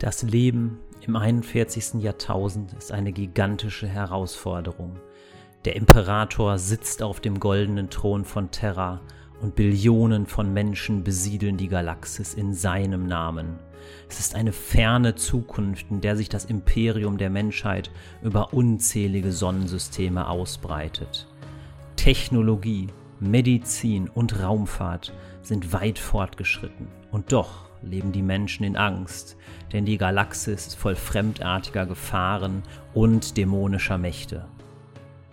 Das Leben im 41. Jahrtausend ist eine gigantische Herausforderung. Der Imperator sitzt auf dem goldenen Thron von Terra und Billionen von Menschen besiedeln die Galaxis in seinem Namen. Es ist eine ferne Zukunft, in der sich das Imperium der Menschheit über unzählige Sonnensysteme ausbreitet. Technologie, Medizin und Raumfahrt sind weit fortgeschritten und doch leben die Menschen in Angst, denn die Galaxis ist voll fremdartiger Gefahren und dämonischer Mächte.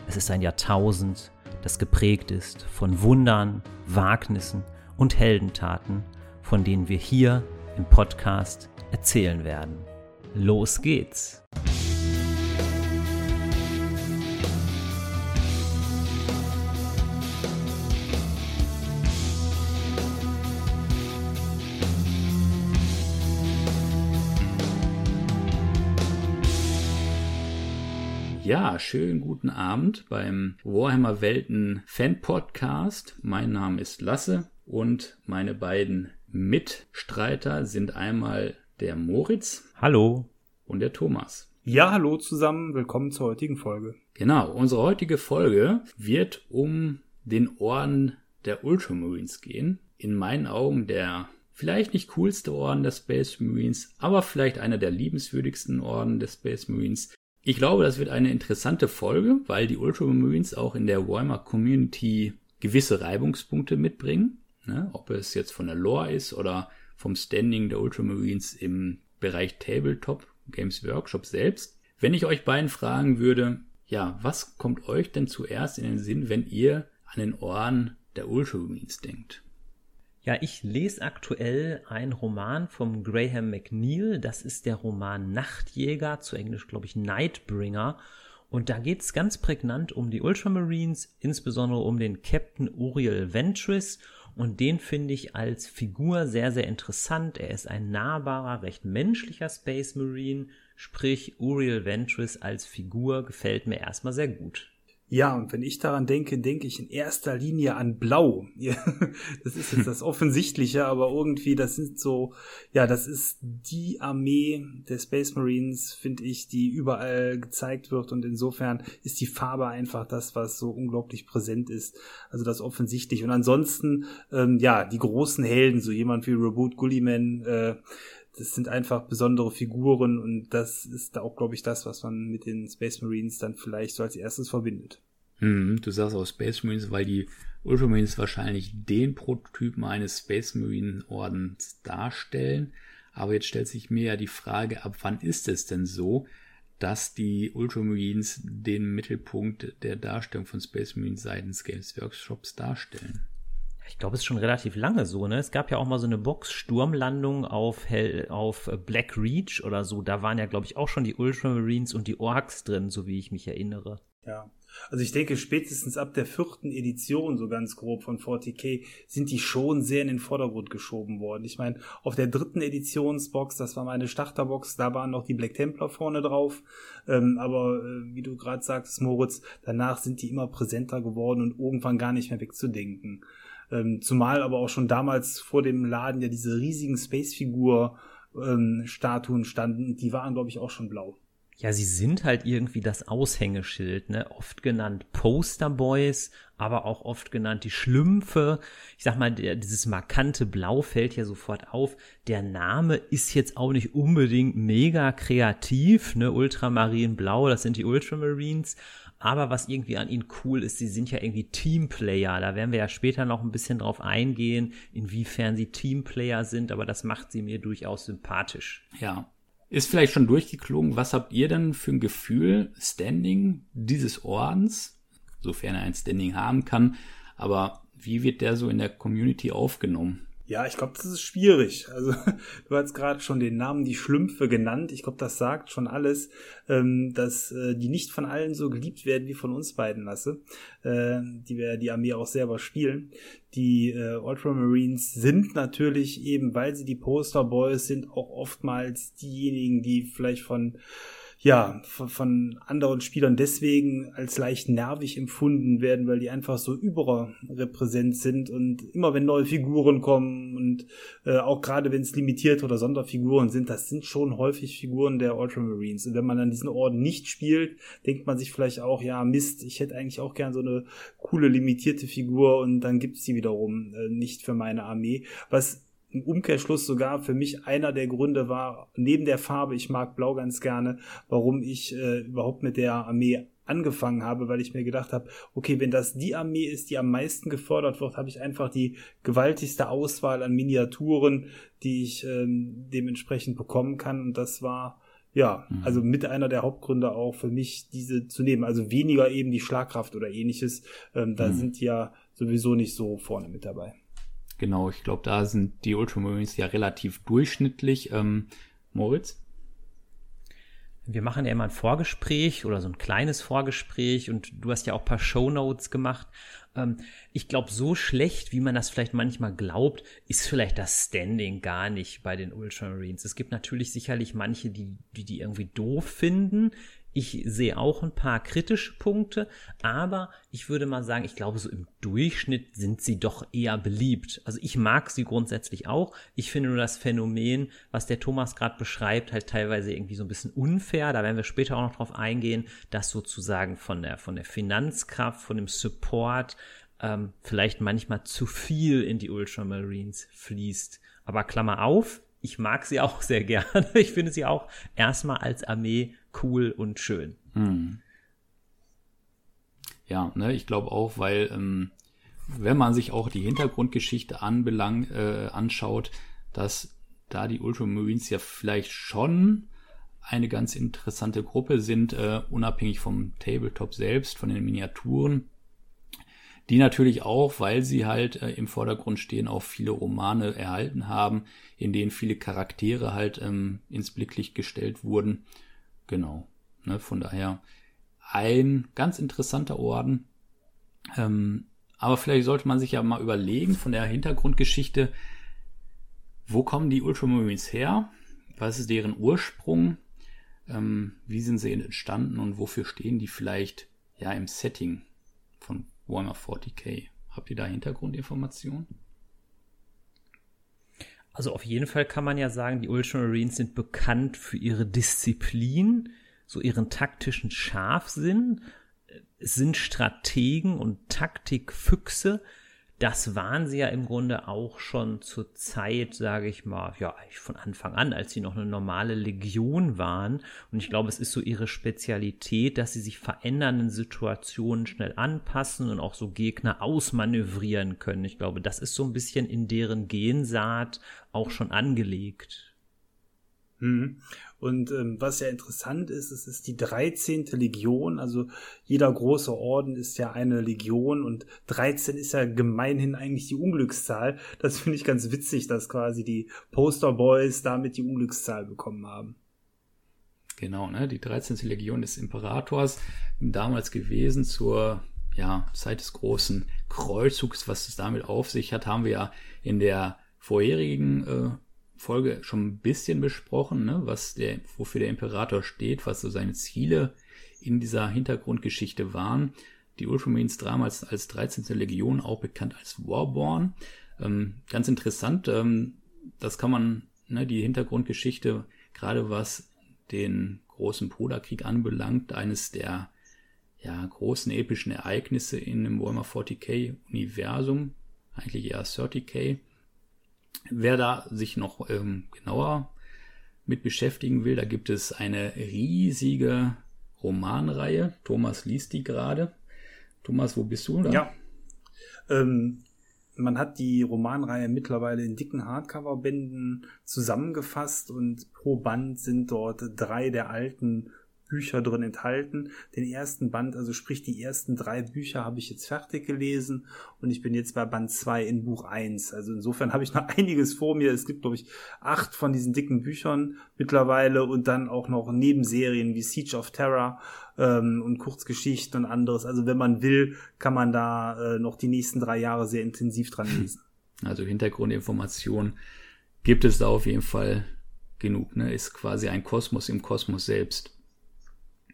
Es ist ein Jahrtausend, das geprägt ist von Wundern, Wagnissen und Heldentaten, von denen wir hier im Podcast erzählen werden. Los geht's! Ja, schönen guten Abend beim Warhammer Welten Fan Podcast. Mein Name ist Lasse und meine beiden Mitstreiter sind einmal der Moritz. Hallo. Und der Thomas. Ja, hallo zusammen. Willkommen zur heutigen Folge. Genau, unsere heutige Folge wird um den Orden der Ultramarines gehen. In meinen Augen der vielleicht nicht coolste Orden der Space Marines, aber vielleicht einer der liebenswürdigsten Orden der Space Marines. Ich glaube, das wird eine interessante Folge, weil die Ultramarines auch in der Warhammer Community gewisse Reibungspunkte mitbringen. Ne? Ob es jetzt von der Lore ist oder vom Standing der Ultramarines im Bereich Tabletop Games Workshop selbst. Wenn ich euch beiden fragen würde, ja, was kommt euch denn zuerst in den Sinn, wenn ihr an den Ohren der Ultramarines denkt? Ja, ich lese aktuell einen Roman vom Graham McNeil. Das ist der Roman Nachtjäger, zu Englisch glaube ich Nightbringer. Und da geht es ganz prägnant um die Ultramarines, insbesondere um den Captain Uriel Ventris. Und den finde ich als Figur sehr, sehr interessant. Er ist ein nahbarer, recht menschlicher Space Marine. Sprich, Uriel Ventris als Figur gefällt mir erstmal sehr gut. Ja, und wenn ich daran denke, denke ich in erster Linie an Blau. das ist jetzt das Offensichtliche, aber irgendwie, das sind so, ja, das ist die Armee der Space Marines, finde ich, die überall gezeigt wird und insofern ist die Farbe einfach das, was so unglaublich präsent ist. Also das offensichtlich. Und ansonsten, ähm, ja, die großen Helden, so jemand wie Reboot Gulliman, äh, das sind einfach besondere Figuren und das ist auch, glaube ich, das, was man mit den Space Marines dann vielleicht so als erstes verbindet. Hm, du sagst auch Space Marines, weil die Ultramarines wahrscheinlich den Prototypen eines Space Marine Ordens darstellen. Aber jetzt stellt sich mir ja die Frage, ab wann ist es denn so, dass die Ultramarines den Mittelpunkt der Darstellung von Space Marines seitens Games Workshops darstellen? Ich glaube, es ist schon relativ lange so, ne? Es gab ja auch mal so eine Box-Sturmlandung auf, auf Black Reach oder so. Da waren ja, glaube ich, auch schon die Ultramarines und die Orks drin, so wie ich mich erinnere. Ja. Also ich denke, spätestens ab der vierten Edition, so ganz grob von 40k, sind die schon sehr in den Vordergrund geschoben worden. Ich meine, auf der dritten Editionsbox, das war meine Starterbox, da waren noch die Black Templar vorne drauf. Ähm, aber äh, wie du gerade sagst, Moritz, danach sind die immer präsenter geworden und irgendwann gar nicht mehr wegzudenken. Ähm, zumal aber auch schon damals vor dem Laden ja diese riesigen Space-Figur-Statuen ähm, standen. Die waren, glaube ich, auch schon blau. Ja, sie sind halt irgendwie das Aushängeschild, ne? Oft genannt Posterboys, aber auch oft genannt die Schlümpfe. Ich sag mal, der, dieses markante Blau fällt ja sofort auf. Der Name ist jetzt auch nicht unbedingt mega kreativ, ne? Ultramarinblau, das sind die Ultramarines. Aber was irgendwie an ihnen cool ist, sie sind ja irgendwie Teamplayer. Da werden wir ja später noch ein bisschen drauf eingehen, inwiefern sie Teamplayer sind, aber das macht sie mir durchaus sympathisch. Ja. Ist vielleicht schon durchgeklungen, was habt ihr denn für ein Gefühl, Standing dieses Ordens, sofern er ein Standing haben kann, aber wie wird der so in der Community aufgenommen? Ja, ich glaube, das ist schwierig. Also du hast gerade schon den Namen die Schlümpfe genannt. Ich glaube, das sagt schon alles, ähm, dass äh, die nicht von allen so geliebt werden wie von uns beiden lasse, äh, die wir die Armee auch selber spielen. Die äh, Ultramarines sind natürlich eben, weil sie die Posterboys sind, auch oftmals diejenigen, die vielleicht von ja, von, von anderen Spielern deswegen als leicht nervig empfunden werden, weil die einfach so überrepräsent sind und immer wenn neue Figuren kommen und äh, auch gerade wenn es limitierte oder Sonderfiguren sind, das sind schon häufig Figuren der Ultramarines. Und wenn man dann diesen Orden nicht spielt, denkt man sich vielleicht auch, ja, Mist, ich hätte eigentlich auch gern so eine coole limitierte Figur und dann gibt's die wiederum äh, nicht für meine Armee. Was im Umkehrschluss sogar für mich einer der Gründe war, neben der Farbe, ich mag Blau ganz gerne, warum ich äh, überhaupt mit der Armee angefangen habe, weil ich mir gedacht habe, okay, wenn das die Armee ist, die am meisten gefordert wird, habe ich einfach die gewaltigste Auswahl an Miniaturen, die ich ähm, dementsprechend bekommen kann. Und das war ja, mhm. also mit einer der Hauptgründe auch für mich, diese zu nehmen. Also weniger eben die Schlagkraft oder ähnliches. Ähm, da mhm. sind ja sowieso nicht so vorne mit dabei. Genau, ich glaube, da sind die Ultramarines ja relativ durchschnittlich. Ähm, Moritz? Wir machen ja immer ein Vorgespräch oder so ein kleines Vorgespräch und du hast ja auch ein paar Shownotes gemacht. Ähm, ich glaube, so schlecht, wie man das vielleicht manchmal glaubt, ist vielleicht das Standing gar nicht bei den Ultramarines. Es gibt natürlich sicherlich manche, die die, die irgendwie doof finden. Ich sehe auch ein paar kritische Punkte, aber ich würde mal sagen, ich glaube, so im Durchschnitt sind sie doch eher beliebt. Also ich mag sie grundsätzlich auch. Ich finde nur das Phänomen, was der Thomas gerade beschreibt, halt teilweise irgendwie so ein bisschen unfair. Da werden wir später auch noch drauf eingehen, dass sozusagen von der, von der Finanzkraft, von dem Support ähm, vielleicht manchmal zu viel in die Ultramarines fließt. Aber Klammer auf, ich mag sie auch sehr gerne. Ich finde sie auch erstmal als Armee cool und schön. Hm. Ja, ne, ich glaube auch, weil ähm, wenn man sich auch die Hintergrundgeschichte anbelang, äh, anschaut, dass da die Ultramarines ja vielleicht schon eine ganz interessante Gruppe sind, äh, unabhängig vom Tabletop selbst, von den Miniaturen, die natürlich auch, weil sie halt äh, im Vordergrund stehen, auch viele Romane erhalten haben, in denen viele Charaktere halt ähm, ins Blicklicht gestellt wurden. Genau. Ne, von daher ein ganz interessanter Orden. Ähm, aber vielleicht sollte man sich ja mal überlegen von der Hintergrundgeschichte, wo kommen die Ultramarines her? Was ist deren Ursprung? Ähm, wie sind sie entstanden und wofür stehen die vielleicht ja im Setting von Warhammer 40k? Habt ihr da Hintergrundinformationen? Also auf jeden Fall kann man ja sagen, die Ultramarines sind bekannt für ihre Disziplin, so ihren taktischen Scharfsinn. Sind Strategen und Taktikfüchse, das waren sie ja im Grunde auch schon zur Zeit, sage ich mal, ja, von Anfang an, als sie noch eine normale Legion waren. Und ich glaube, es ist so ihre Spezialität, dass sie sich verändernden Situationen schnell anpassen und auch so Gegner ausmanövrieren können. Ich glaube, das ist so ein bisschen in deren Gensaat auch schon angelegt. Mhm. Und ähm, was ja interessant ist, es ist die 13. Legion, also jeder große Orden ist ja eine Legion und 13 ist ja gemeinhin eigentlich die Unglückszahl. Das finde ich ganz witzig, dass quasi die Posterboys damit die Unglückszahl bekommen haben. Genau, ne? Die 13. Legion des Imperators damals gewesen zur ja, Zeit des großen Kreuzzugs, was es damit auf sich hat, haben wir ja in der vorherigen äh, Folge schon ein bisschen besprochen, ne, was der, wofür der Imperator steht, was so seine Ziele in dieser Hintergrundgeschichte waren. Die Ultramarines damals als 13. Legion, auch bekannt als Warborn. Ähm, ganz interessant, ähm, das kann man, ne, die Hintergrundgeschichte, gerade was den großen Polarkrieg anbelangt, eines der ja, großen epischen Ereignisse in dem Warhammer 40k Universum, eigentlich eher 30k, Wer da sich noch ähm, genauer mit beschäftigen will, da gibt es eine riesige Romanreihe. Thomas liest die gerade. Thomas, wo bist du da? Ja. Ähm, man hat die Romanreihe mittlerweile in dicken Hardcover-Bänden zusammengefasst und pro Band sind dort drei der alten Bücher drin enthalten. Den ersten Band, also sprich die ersten drei Bücher habe ich jetzt fertig gelesen und ich bin jetzt bei Band 2 in Buch 1. Also insofern habe ich noch einiges vor mir. Es gibt, glaube ich, acht von diesen dicken Büchern mittlerweile und dann auch noch Nebenserien wie Siege of Terror ähm, und Kurzgeschichten und anderes. Also wenn man will, kann man da äh, noch die nächsten drei Jahre sehr intensiv dran lesen. Also Hintergrundinformationen gibt es da auf jeden Fall genug. Ne? Ist quasi ein Kosmos im Kosmos selbst.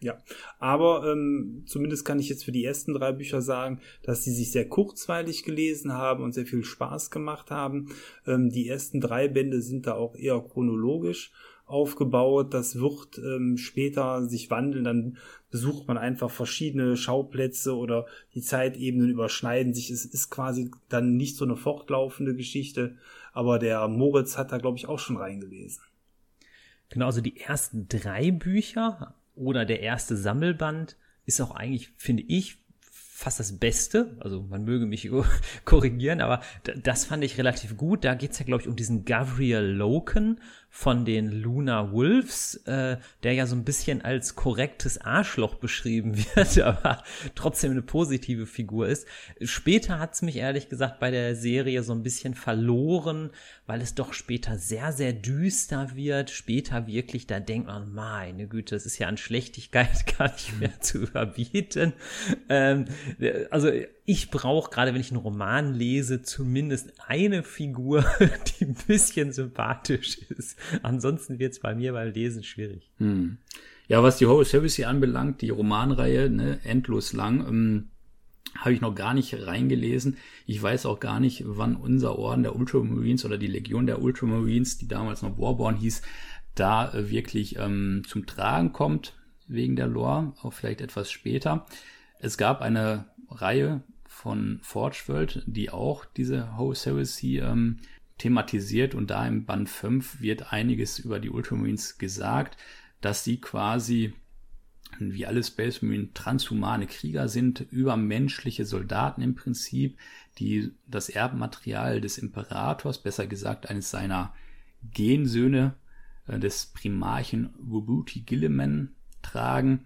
Ja, aber ähm, zumindest kann ich jetzt für die ersten drei Bücher sagen, dass sie sich sehr kurzweilig gelesen haben und sehr viel Spaß gemacht haben. Ähm, die ersten drei Bände sind da auch eher chronologisch aufgebaut. Das wird ähm, später sich wandeln. Dann besucht man einfach verschiedene Schauplätze oder die Zeitebenen überschneiden sich. Es ist quasi dann nicht so eine fortlaufende Geschichte. Aber der Moritz hat da, glaube ich, auch schon reingelesen. Genau, also die ersten drei Bücher oder der erste Sammelband ist auch eigentlich, finde ich, fast das Beste. Also man möge mich korrigieren, aber das fand ich relativ gut. Da geht's ja, glaube ich, um diesen Gabriel Loken von den Luna Wolves, äh, der ja so ein bisschen als korrektes Arschloch beschrieben wird, aber trotzdem eine positive Figur ist. Später hat's mich ehrlich gesagt bei der Serie so ein bisschen verloren, weil es doch später sehr, sehr düster wird. Später wirklich, da denkt man, meine Güte, das ist ja an Schlechtigkeit gar nicht mehr zu überbieten. Ähm, also ich brauche, gerade wenn ich einen Roman lese, zumindest eine Figur, die ein bisschen sympathisch ist. Ansonsten wird es bei mir beim Lesen schwierig. Hm. Ja, was die Service hier anbelangt, die Romanreihe, ne, endlos lang, ähm, habe ich noch gar nicht reingelesen. Ich weiß auch gar nicht, wann unser Orden der Ultramarines oder die Legion der Ultramarines, die damals noch Warborn hieß, da äh, wirklich ähm, zum Tragen kommt, wegen der Lore, auch vielleicht etwas später. Es gab eine Reihe von Forge World, die auch diese Host Heresy ähm, thematisiert. Und da im Band 5 wird einiges über die Ultramarines gesagt, dass sie quasi wie alle Space Marine transhumane Krieger sind, übermenschliche Soldaten im Prinzip, die das Erbmaterial des Imperators, besser gesagt eines seiner Gensöhne äh, des Primarchen Wubuti Gilliman tragen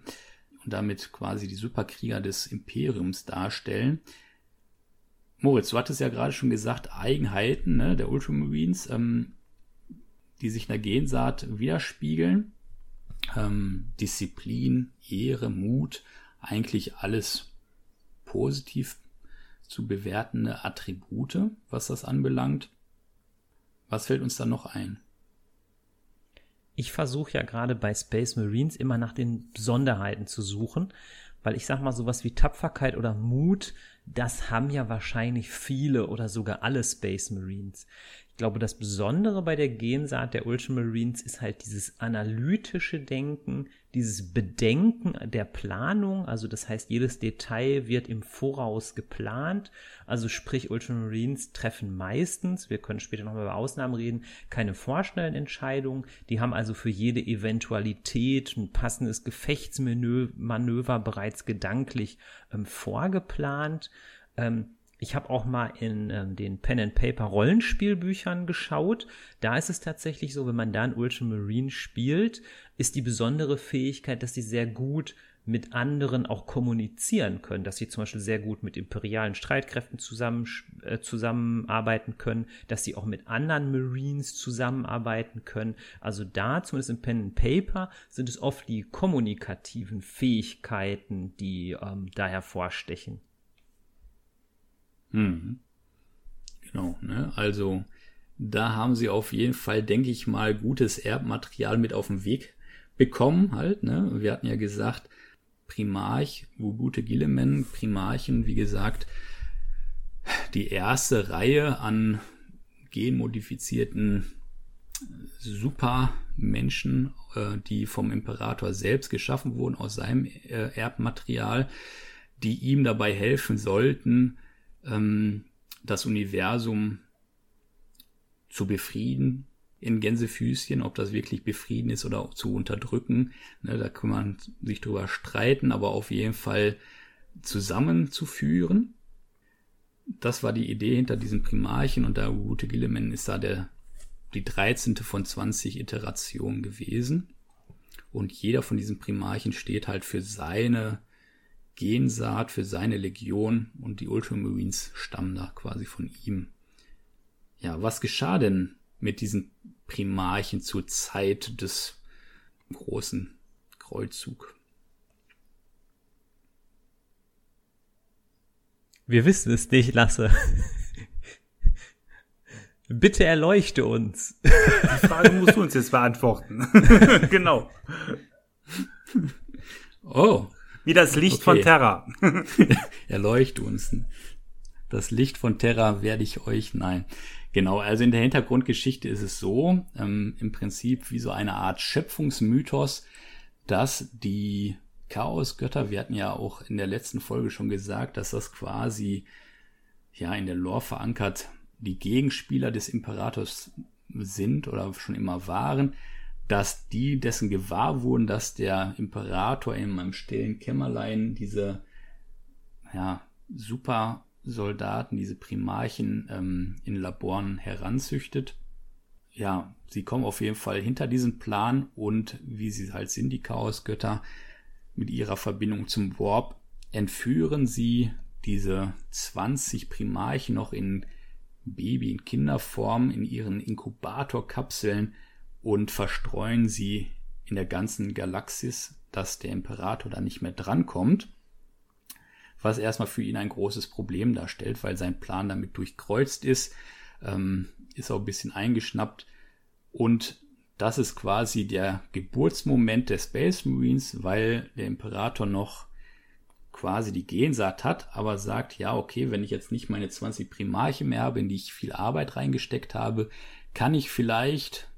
und damit quasi die Superkrieger des Imperiums darstellen. Moritz, du hattest ja gerade schon gesagt, Eigenheiten ne, der Ultramarines, ähm, die sich in der Gensaat widerspiegeln. Ähm, Disziplin, Ehre, Mut, eigentlich alles positiv zu bewertende Attribute, was das anbelangt. Was fällt uns da noch ein? Ich versuche ja gerade bei Space Marines immer nach den Besonderheiten zu suchen, weil ich sag mal sowas wie Tapferkeit oder Mut das haben ja wahrscheinlich viele oder sogar alle Space Marines. Ich glaube, das Besondere bei der Gensaat der Ultramarines ist halt dieses analytische Denken, dieses Bedenken der Planung. Also das heißt, jedes Detail wird im Voraus geplant. Also sprich, Ultramarines treffen meistens, wir können später nochmal über Ausnahmen reden, keine vorschnellen Entscheidungen. Die haben also für jede Eventualität ein passendes Gefechtsmanöver bereits gedanklich ähm, vorgeplant. Ähm, ich habe auch mal in ähm, den Pen and Paper Rollenspielbüchern geschaut. Da ist es tatsächlich so, wenn man da ein Ultramarine spielt, ist die besondere Fähigkeit, dass sie sehr gut mit anderen auch kommunizieren können, dass sie zum Beispiel sehr gut mit imperialen Streitkräften zusammen, äh, zusammenarbeiten können, dass sie auch mit anderen Marines zusammenarbeiten können. Also da, zumindest im Pen and Paper, sind es oft die kommunikativen Fähigkeiten, die ähm, da hervorstechen. Mhm. Genau, ne? Also da haben sie auf jeden Fall, denke ich mal, gutes Erbmaterial mit auf den Weg bekommen halt. Ne? Wir hatten ja gesagt, Primarch, Wubute Gilliman, Primarchen, wie gesagt, die erste Reihe an genmodifizierten Supermenschen, äh, die vom Imperator selbst geschaffen wurden aus seinem äh, Erbmaterial, die ihm dabei helfen sollten, ähm, das Universum zu befrieden in Gänsefüßchen, ob das wirklich befrieden ist oder zu unterdrücken. Ne, da kann man sich drüber streiten, aber auf jeden Fall zusammenzuführen. Das war die Idee hinter diesem Primarchen und der Ute Gilliman ist da der, die 13. von 20 Iterationen gewesen. Und jeder von diesen Primarchen steht halt für seine Gensaat für seine Legion und die Ultramarines stammen da quasi von ihm. Ja, was geschah denn mit diesen Primarchen zur Zeit des großen Kreuzzug? Wir wissen es nicht, Lasse. Bitte erleuchte uns. Die Frage musst du uns jetzt beantworten. genau. Oh. Wie das Licht okay. von Terra. Erleuchte uns. Das Licht von Terra werde ich euch, nein. Genau, also in der Hintergrundgeschichte ist es so, ähm, im Prinzip wie so eine Art Schöpfungsmythos, dass die Chaosgötter, wir hatten ja auch in der letzten Folge schon gesagt, dass das quasi ja in der Lore verankert die Gegenspieler des Imperators sind oder schon immer waren, dass die dessen gewahr wurden, dass der Imperator in einem stillen Kämmerlein diese ja, super Soldaten, diese Primarchen ähm, in Laboren heranzüchtet. Ja, sie kommen auf jeden Fall hinter diesen Plan und wie sie halt sind, die Chaosgötter, mit ihrer Verbindung zum Warp, entführen sie diese 20 Primarchen noch in Baby- und Kinderform in ihren Inkubatorkapseln und verstreuen sie in der ganzen Galaxis, dass der Imperator da nicht mehr drankommt was erstmal für ihn ein großes Problem darstellt, weil sein Plan damit durchkreuzt ist, ähm, ist auch ein bisschen eingeschnappt. Und das ist quasi der Geburtsmoment der Space Marines, weil der Imperator noch quasi die Gensaat hat, aber sagt, ja, okay, wenn ich jetzt nicht meine 20 Primarche mehr habe, in die ich viel Arbeit reingesteckt habe, kann ich vielleicht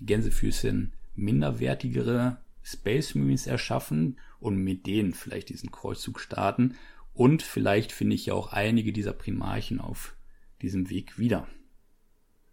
Gänsefüßchen minderwertigere Space Marines erschaffen und mit denen vielleicht diesen Kreuzzug starten. Und vielleicht finde ich ja auch einige dieser Primarchen auf diesem Weg wieder.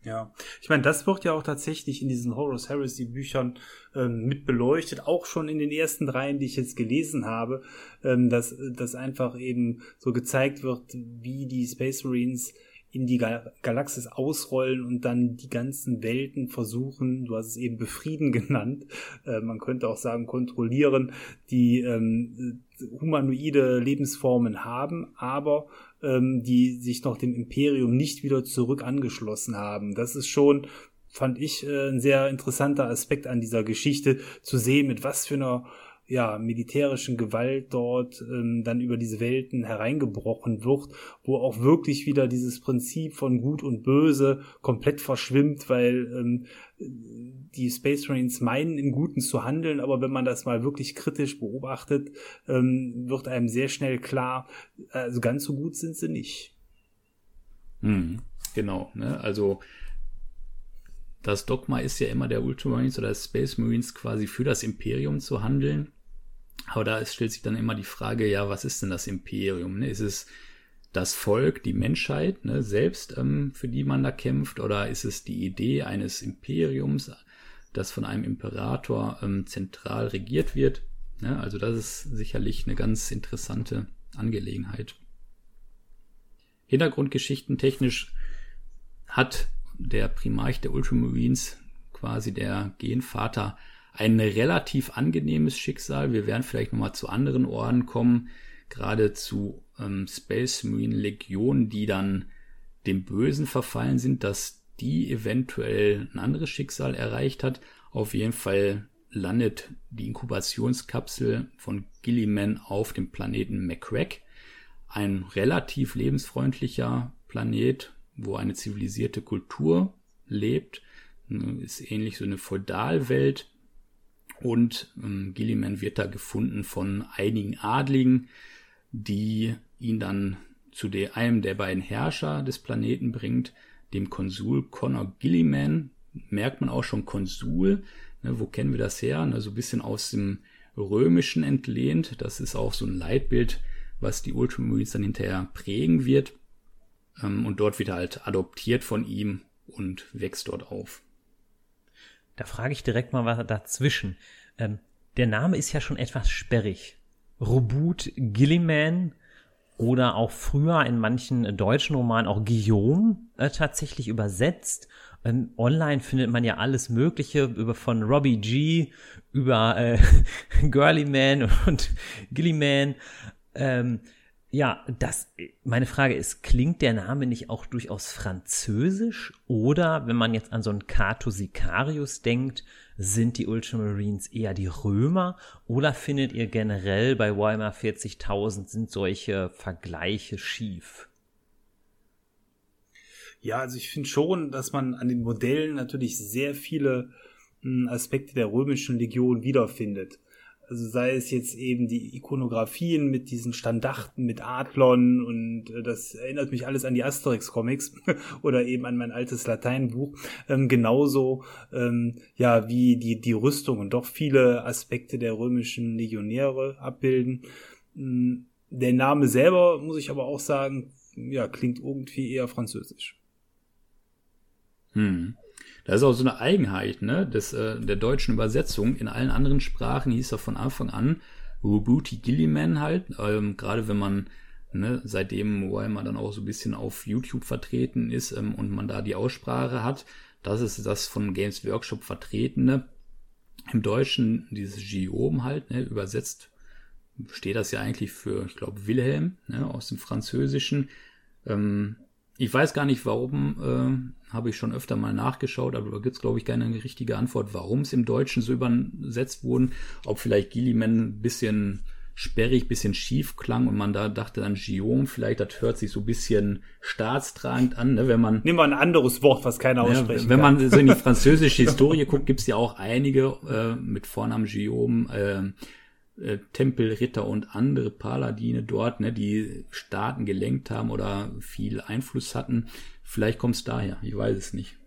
Ja, ich meine, das wird ja auch tatsächlich in diesen Horus Heresy Büchern ähm, mit beleuchtet, auch schon in den ersten dreien, die ich jetzt gelesen habe, ähm, dass, dass einfach eben so gezeigt wird, wie die Space Marines in die Gal Galaxis ausrollen und dann die ganzen Welten versuchen, du hast es eben befrieden genannt, äh, man könnte auch sagen kontrollieren, die ähm, humanoide Lebensformen haben, aber ähm, die sich noch dem Imperium nicht wieder zurück angeschlossen haben. Das ist schon fand ich äh, ein sehr interessanter Aspekt an dieser Geschichte zu sehen, mit was für einer ja, militärischen Gewalt dort ähm, dann über diese Welten hereingebrochen wird, wo auch wirklich wieder dieses Prinzip von Gut und Böse komplett verschwimmt, weil ähm, die Space Marines meinen, im Guten zu handeln, aber wenn man das mal wirklich kritisch beobachtet, ähm, wird einem sehr schnell klar, also ganz so gut sind sie nicht. Hm, genau, ne? also das Dogma ist ja immer der Ultramarines oder Space Marines quasi für das Imperium zu handeln. Aber da stellt sich dann immer die Frage, ja, was ist denn das Imperium? Ne? Ist es das Volk, die Menschheit ne, selbst, ähm, für die man da kämpft? Oder ist es die Idee eines Imperiums, das von einem Imperator ähm, zentral regiert wird? Ne? Also das ist sicherlich eine ganz interessante Angelegenheit. Hintergrundgeschichten technisch hat der Primarch der Ultramarines, quasi der Genvater, ein relativ angenehmes Schicksal. Wir werden vielleicht nochmal zu anderen Orden kommen, gerade zu ähm, Space Marine Legionen, die dann dem Bösen verfallen sind, dass die eventuell ein anderes Schicksal erreicht hat. Auf jeden Fall landet die Inkubationskapsel von Gilliman auf dem Planeten McCrack. Ein relativ lebensfreundlicher Planet, wo eine zivilisierte Kultur lebt. Ist ähnlich so eine Feudalwelt und ähm, Gilliman wird da gefunden von einigen Adligen, die ihn dann zu der, einem der beiden Herrscher des Planeten bringt, dem Konsul Connor Gilliman. Merkt man auch schon Konsul. Ne, wo kennen wir das her? Ne, so ein bisschen aus dem Römischen entlehnt. Das ist auch so ein Leitbild, was die Ultramarines dann hinterher prägen wird. Ähm, und dort wird er halt adoptiert von ihm und wächst dort auf. Da frage ich direkt mal was dazwischen. Ähm, der Name ist ja schon etwas sperrig. Robut Gilliman oder auch früher in manchen deutschen Romanen auch Guillaume äh, tatsächlich übersetzt. Ähm, online findet man ja alles Mögliche über von Robbie G über äh, Girly Man und Gilliman. Ähm, ja, das, meine Frage ist, klingt der Name nicht auch durchaus französisch? Oder wenn man jetzt an so einen Cato Sicarius denkt, sind die Ultramarines eher die Römer? Oder findet ihr generell bei Weimar 40.000 sind solche Vergleiche schief? Ja, also ich finde schon, dass man an den Modellen natürlich sehr viele hm, Aspekte der römischen Legion wiederfindet. Also sei es jetzt eben die Ikonografien mit diesen Standarten mit Adlon und äh, das erinnert mich alles an die Asterix-Comics oder eben an mein altes Lateinbuch. Ähm, genauso ähm, ja wie die, die Rüstung und doch viele Aspekte der römischen Legionäre abbilden. Mm, der Name selber, muss ich aber auch sagen, ja, klingt irgendwie eher französisch. Hm. Das ist auch so eine Eigenheit ne, des, äh, der deutschen Übersetzung. In allen anderen Sprachen hieß er von Anfang an Rubuti Gilliman halt. Ähm, Gerade wenn man, ne, seitdem Warhammer dann auch so ein bisschen auf YouTube vertreten ist ähm, und man da die Aussprache hat, das ist das von Games Workshop vertretene. Im Deutschen dieses Giom halt, ne, übersetzt steht das ja eigentlich für, ich glaube, Wilhelm ne, aus dem Französischen. Ähm, ich weiß gar nicht, warum, äh, habe ich schon öfter mal nachgeschaut, aber da gibt's glaube ich, keine richtige Antwort, warum es im Deutschen so übersetzt wurden. Ob vielleicht Gilliman ein bisschen sperrig, bisschen schief klang und man da dachte dann Gion, vielleicht das hört sich so ein bisschen staatstragend an, ne, wenn man... Nimm mal ein anderes Wort, was keiner aussprechen ja, Wenn kann. man so in die französische Historie guckt, gibt's ja auch einige äh, mit Vornamen Guillaume, äh, äh, Tempelritter und andere Paladine dort, ne, die Staaten gelenkt haben oder viel Einfluss hatten. Vielleicht kommt es daher, ich weiß es nicht.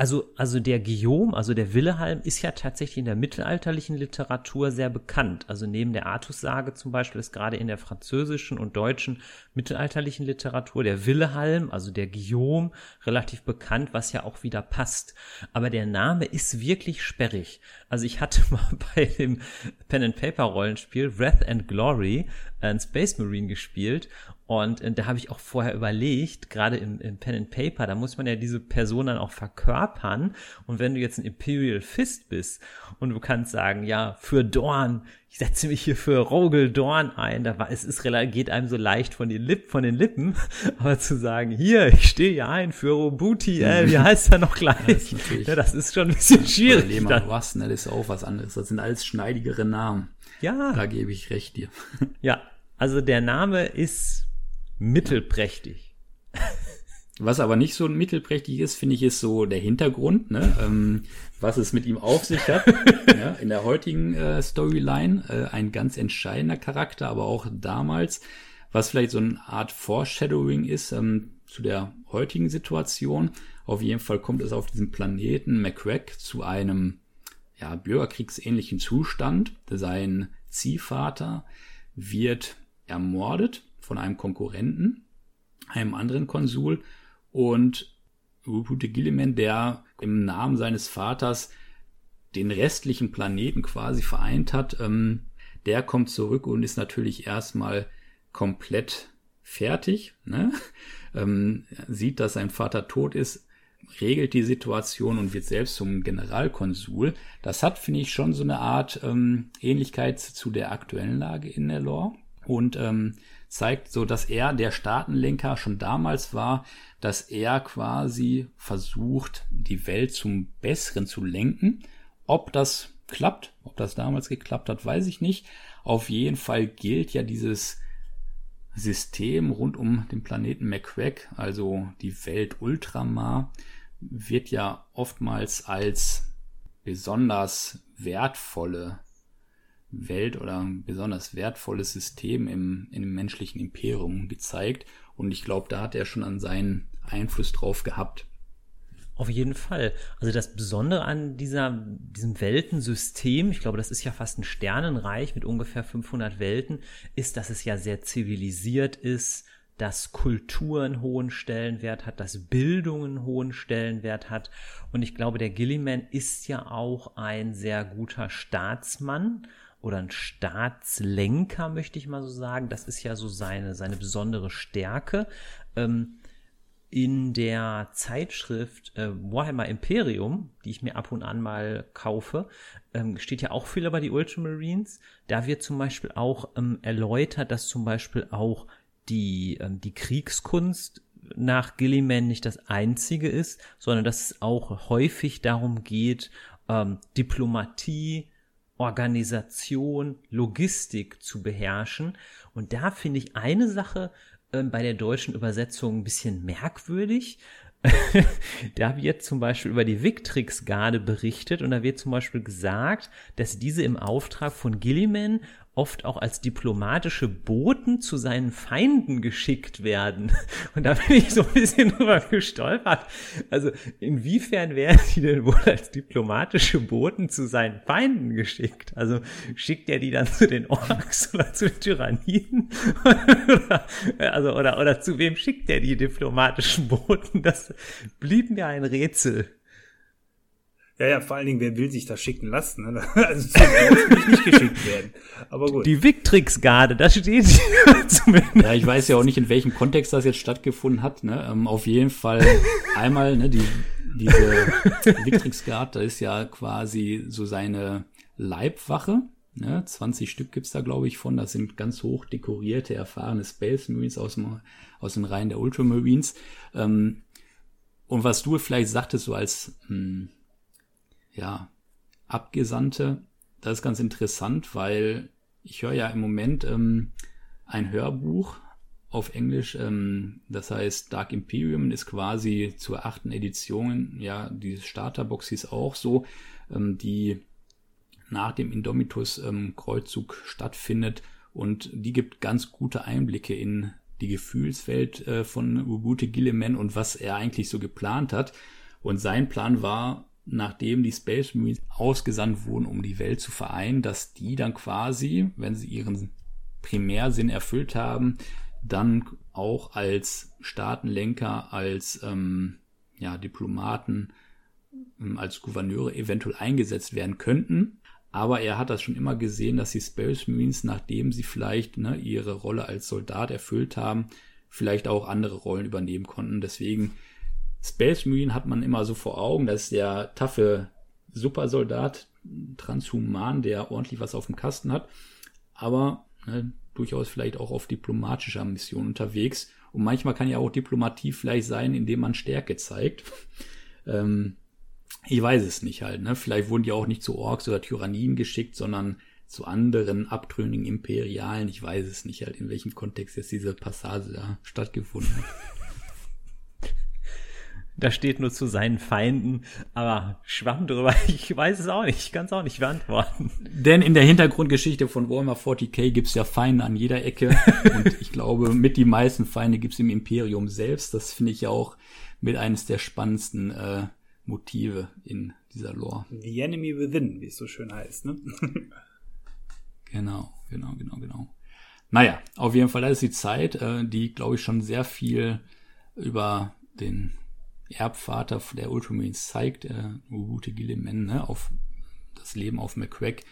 Also, also der Guillaume, also der Willehalm, ist ja tatsächlich in der mittelalterlichen Literatur sehr bekannt. Also neben der Artussage zum Beispiel ist gerade in der französischen und deutschen mittelalterlichen Literatur der Willehalm, also der Guillaume, relativ bekannt, was ja auch wieder passt. Aber der Name ist wirklich sperrig. Also ich hatte mal bei dem Pen and Paper Rollenspiel Wrath and Glory ein Space Marine gespielt und äh, da habe ich auch vorher überlegt, gerade im, im Pen and Paper, da muss man ja diese Person dann auch verkörpern. Und wenn du jetzt ein Imperial Fist bist und du kannst sagen, ja, für Dorn, ich setze mich hier für Rogel Dorn ein, da war, es ist, geht einem so leicht von den, Lipp, von den Lippen, aber zu sagen, hier, ich stehe hier ein für Robuti, äh, wie heißt er noch gleich? Das ja, das ist schon ein bisschen schwierig. Lehmann ne, das ist auch was anderes. Das sind alles schneidigere Namen. Ja. Da gebe ich recht dir. Ja, also der Name ist mittelprächtig. Was aber nicht so mittelprächtig ist, finde ich, ist so der Hintergrund, ne? ähm, was es mit ihm auf sich hat. ja, in der heutigen äh, Storyline äh, ein ganz entscheidender Charakter, aber auch damals, was vielleicht so eine Art Foreshadowing ist ähm, zu der heutigen Situation. Auf jeden Fall kommt es auf diesem Planeten McCrack zu einem ja, bürgerkriegsähnlichen Zustand. Sein Ziehvater wird ermordet von einem Konkurrenten, einem anderen Konsul und Rupute Gilliman, der im Namen seines Vaters den restlichen Planeten quasi vereint hat, ähm, der kommt zurück und ist natürlich erstmal komplett fertig, ne? ähm, sieht, dass sein Vater tot ist, regelt die Situation und wird selbst zum Generalkonsul. Das hat, finde ich, schon so eine Art ähm, Ähnlichkeit zu der aktuellen Lage in der Lore. Und ähm, zeigt so, dass er der Staatenlenker schon damals war, dass er quasi versucht, die Welt zum Besseren zu lenken. Ob das klappt, ob das damals geklappt hat, weiß ich nicht. Auf jeden Fall gilt ja dieses System rund um den Planeten McQuack, also die Welt Ultramar, wird ja oftmals als besonders wertvolle Welt oder ein besonders wertvolles System im, im menschlichen Imperium gezeigt. Und ich glaube, da hat er schon an seinen Einfluss drauf gehabt. Auf jeden Fall. Also das Besondere an dieser, diesem Weltensystem, ich glaube, das ist ja fast ein Sternenreich mit ungefähr 500 Welten, ist, dass es ja sehr zivilisiert ist, dass Kultur einen hohen Stellenwert hat, dass Bildung einen hohen Stellenwert hat. Und ich glaube, der Gilliman ist ja auch ein sehr guter Staatsmann oder ein Staatslenker, möchte ich mal so sagen. Das ist ja so seine, seine besondere Stärke. Ähm, in der Zeitschrift äh, Warhammer Imperium, die ich mir ab und an mal kaufe, ähm, steht ja auch viel über die Ultramarines. Da wird zum Beispiel auch ähm, erläutert, dass zum Beispiel auch die, ähm, die Kriegskunst nach Gilliman nicht das einzige ist, sondern dass es auch häufig darum geht, ähm, Diplomatie, Organisation, Logistik zu beherrschen. Und da finde ich eine Sache äh, bei der deutschen Übersetzung ein bisschen merkwürdig. da wird zum Beispiel über die Victrix-Garde berichtet und da wird zum Beispiel gesagt, dass diese im Auftrag von Gilliman oft auch als diplomatische Boten zu seinen Feinden geschickt werden. Und da bin ich so ein bisschen drüber gestolpert. Also inwiefern werden die denn wohl als diplomatische Boten zu seinen Feinden geschickt? Also schickt er die dann zu den Orks oder zu den Tyranniden? oder, also, oder, oder zu wem schickt er die diplomatischen Boten? Das blieb mir ein Rätsel. Ja, ja, vor allen Dingen, wer will sich das schicken lassen? Ne? Also zum will ich nicht geschickt werden. Aber gut. Die Victrix-Garde, da steht zumindest. Ja, ich weiß ja auch nicht, in welchem Kontext das jetzt stattgefunden hat. Ne? Ähm, auf jeden Fall einmal, ne, die, diese Victrix-Garde, da ist ja quasi so seine Leibwache. Ne? 20 Stück gibt's da, glaube ich, von. Das sind ganz hoch dekorierte, erfahrene Space Marines aus, dem, aus den Reihen der Ultramarines. Ähm, und was du vielleicht sagtest, so als... Hm, ja, Abgesandte. Das ist ganz interessant, weil ich höre ja im Moment ähm, ein Hörbuch auf Englisch, ähm, das heißt Dark Imperium ist quasi zur achten Edition, ja, die Starterbox hieß auch so, ähm, die nach dem Indomitus ähm, stattfindet und die gibt ganz gute Einblicke in die Gefühlswelt äh, von Ubute Gilliman und was er eigentlich so geplant hat. Und sein Plan war, nachdem die Space Marines ausgesandt wurden, um die Welt zu vereinen, dass die dann quasi, wenn sie ihren Primärsinn erfüllt haben, dann auch als Staatenlenker, als ähm, ja, Diplomaten, ähm, als Gouverneure eventuell eingesetzt werden könnten. Aber er hat das schon immer gesehen, dass die Space Marines, nachdem sie vielleicht ne, ihre Rolle als Soldat erfüllt haben, vielleicht auch andere Rollen übernehmen konnten. Deswegen Space Marine hat man immer so vor Augen, das ist der taffe Supersoldat, transhuman, der ordentlich was auf dem Kasten hat, aber ne, durchaus vielleicht auch auf diplomatischer Mission unterwegs. Und manchmal kann ja auch Diplomatie vielleicht sein, indem man Stärke zeigt. ähm, ich weiß es nicht halt. Ne? Vielleicht wurden die auch nicht zu Orks oder Tyrannien geschickt, sondern zu anderen abtrünnigen Imperialen. Ich weiß es nicht halt, in welchem Kontext jetzt diese Passage da stattgefunden hat. Da steht nur zu seinen Feinden, aber schwamm drüber. Ich weiß es auch nicht. Ich kann es auch nicht beantworten. Denn in der Hintergrundgeschichte von Warhammer 40k gibt es ja Feinde an jeder Ecke. Und ich glaube, mit die meisten Feinde gibt es im Imperium selbst. Das finde ich ja auch mit eines der spannendsten äh, Motive in dieser Lore. The Enemy Within, wie es so schön heißt, ne? genau, genau, genau, genau. Naja, auf jeden Fall, das ist die Zeit, äh, die, glaube ich, schon sehr viel über den Erbvater der Ultramarines zeigt, äh, Ubute Gilliman, ne, auf das Leben auf McCrack.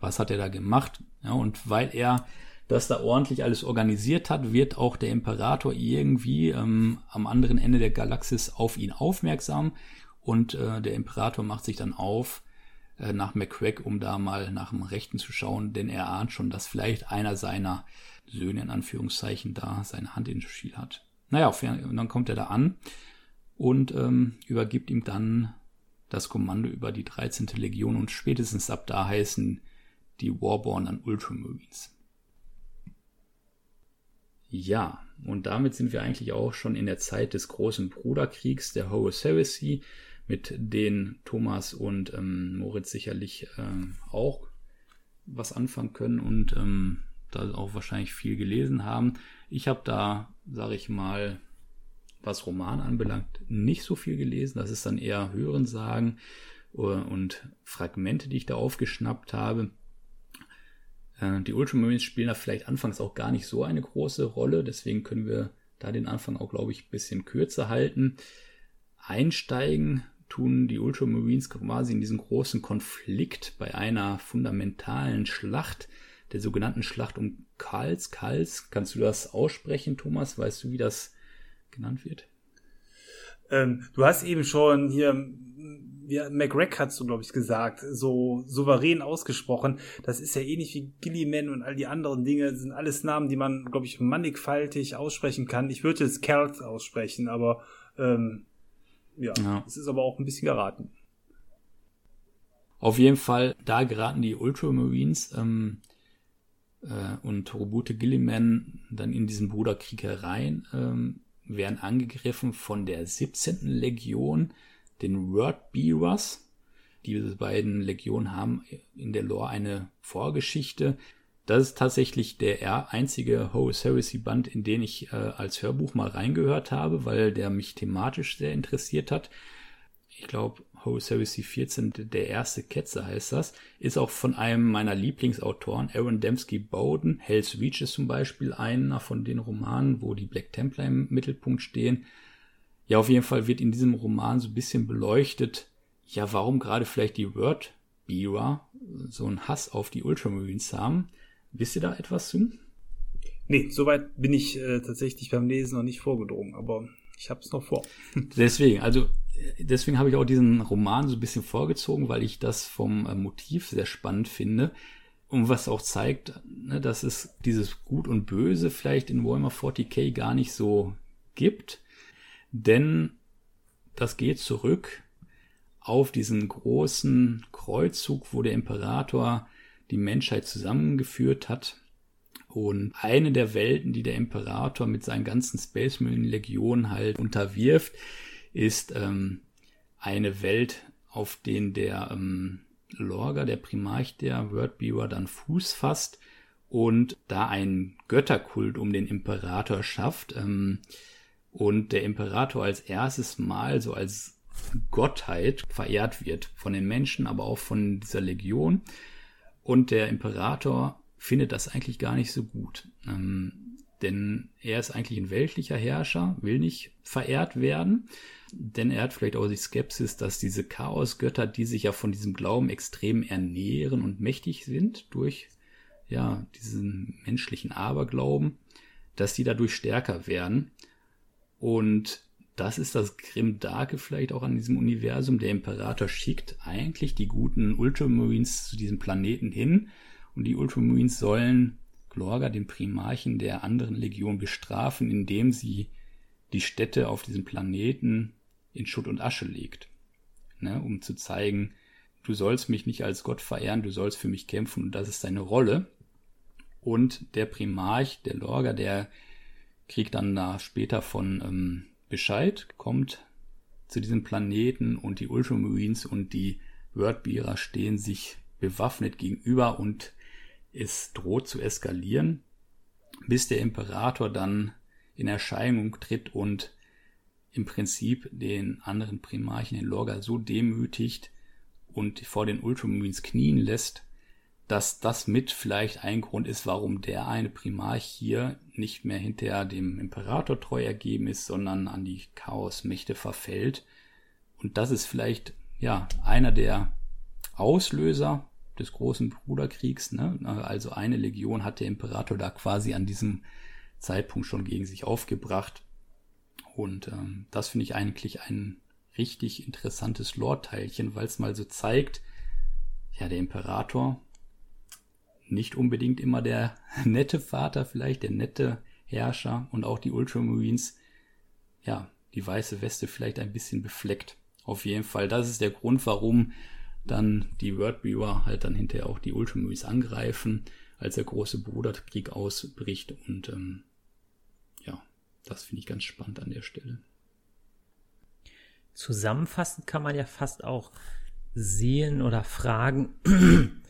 Was hat er da gemacht? Ja, und weil er das da ordentlich alles organisiert hat, wird auch der Imperator irgendwie ähm, am anderen Ende der Galaxis auf ihn aufmerksam und äh, der Imperator macht sich dann auf äh, nach McCrack, um da mal nach dem Rechten zu schauen, denn er ahnt schon, dass vielleicht einer seiner Söhne in Anführungszeichen da seine Hand in Spiel hat. Naja, und dann kommt er da an und ähm, übergibt ihm dann das Kommando über die 13. Legion und spätestens ab da heißen die Warborn an Ultramarines. Ja, und damit sind wir eigentlich auch schon in der Zeit des großen Bruderkriegs der Horus Heresy, mit denen Thomas und ähm, Moritz sicherlich ähm, auch was anfangen können und ähm, da auch wahrscheinlich viel gelesen haben. Ich habe da, sage ich mal, was Roman anbelangt, nicht so viel gelesen. Das ist dann eher Hörensagen äh, und Fragmente, die ich da aufgeschnappt habe. Äh, die Ultramarines spielen da vielleicht anfangs auch gar nicht so eine große Rolle, deswegen können wir da den Anfang auch, glaube ich, ein bisschen kürzer halten. Einsteigen tun die Ultramarines quasi in diesen großen Konflikt bei einer fundamentalen Schlacht, der sogenannten Schlacht um Karls. Karls, kannst du das aussprechen, Thomas? Weißt du, wie das genannt wird. Ähm, du hast eben schon hier, ja, McRack hast du, glaube ich, gesagt, so souverän ausgesprochen. Das ist ja ähnlich wie Gilliman und all die anderen Dinge, das sind alles Namen, die man, glaube ich, mannigfaltig aussprechen kann. Ich würde jetzt Kelt aussprechen, aber ähm, ja, ja, es ist aber auch ein bisschen geraten. Auf jeden Fall, da geraten die Ultramarines ähm, äh, und Robute Gilliman dann in diesen Bruderkrieg herein. Ähm, werden angegriffen von der 17. Legion, den Wordbearers. Diese beiden Legionen haben in der Lore eine Vorgeschichte. Das ist tatsächlich der einzige Horus Heresy Band, in den ich äh, als Hörbuch mal reingehört habe, weil der mich thematisch sehr interessiert hat. Ich glaube, Horus Heresy 14, der erste Ketzer heißt das, ist auch von einem meiner Lieblingsautoren, Aaron Dembski Bowden. Hell's Reach ist zum Beispiel einer von den Romanen, wo die Black Templar im Mittelpunkt stehen. Ja, auf jeden Fall wird in diesem Roman so ein bisschen beleuchtet, ja, warum gerade vielleicht die Word Bearer so einen Hass auf die Ultramarines haben. Wisst ihr da etwas zu? Nee, soweit bin ich äh, tatsächlich beim Lesen noch nicht vorgedrungen, aber ich habe es noch vor. Deswegen, also deswegen habe ich auch diesen Roman so ein bisschen vorgezogen, weil ich das vom äh, Motiv sehr spannend finde. Und was auch zeigt, ne, dass es dieses Gut und Böse vielleicht in Warhammer 40k gar nicht so gibt. Denn das geht zurück auf diesen großen Kreuzzug, wo der Imperator die Menschheit zusammengeführt hat. Und eine der Welten, die der Imperator mit seinen ganzen Space Marine Legionen halt unterwirft, ist ähm, eine Welt, auf den der ähm, Lorga, der Primarch der Wordbearer, dann Fuß fasst und da einen Götterkult um den Imperator schafft. Ähm, und der Imperator als erstes Mal so als Gottheit verehrt wird von den Menschen, aber auch von dieser Legion. Und der Imperator findet das eigentlich gar nicht so gut. Ähm, denn er ist eigentlich ein weltlicher Herrscher, will nicht verehrt werden, denn er hat vielleicht auch die Skepsis, dass diese Chaosgötter, die sich ja von diesem Glauben extrem ernähren und mächtig sind durch ja diesen menschlichen Aberglauben, dass die dadurch stärker werden. Und das ist das Grimdarke vielleicht auch an diesem Universum. Der Imperator schickt eigentlich die guten Ultramarines zu diesem Planeten hin, und die Ultramarines sollen Glorga, den Primarchen der anderen Legion, bestrafen, indem sie die Städte auf diesem Planeten in Schutt und Asche legt. Ne, um zu zeigen, du sollst mich nicht als Gott verehren, du sollst für mich kämpfen und das ist deine Rolle. Und der Primarch, der Lorga, der kriegt dann da später von ähm, Bescheid, kommt zu diesem Planeten und die Ultramarines und die Wordbearer stehen sich bewaffnet gegenüber und es droht zu eskalieren, bis der Imperator dann in Erscheinung tritt und im Prinzip den anderen Primarchen, den Lorga, so demütigt und vor den Ultramarines knien lässt, dass das mit vielleicht ein Grund ist, warum der eine Primarch hier nicht mehr hinter dem Imperator treu ergeben ist, sondern an die Chaosmächte verfällt. Und das ist vielleicht, ja, einer der Auslöser des großen Bruderkriegs. Ne? Also eine Legion hat der Imperator da quasi an diesem Zeitpunkt schon gegen sich aufgebracht. Und ähm, das finde ich eigentlich ein richtig interessantes Lore-Teilchen, weil es mal so zeigt, ja, der Imperator, nicht unbedingt immer der nette Vater, vielleicht der nette Herrscher und auch die Ultramarines, ja, die weiße Weste vielleicht ein bisschen befleckt. Auf jeden Fall, das ist der Grund, warum dann die Wordbearer halt dann hinterher auch die Ultramarines angreifen, als der große Bruderkrieg ausbricht und ähm, das finde ich ganz spannend an der Stelle. Zusammenfassend kann man ja fast auch sehen oder fragen,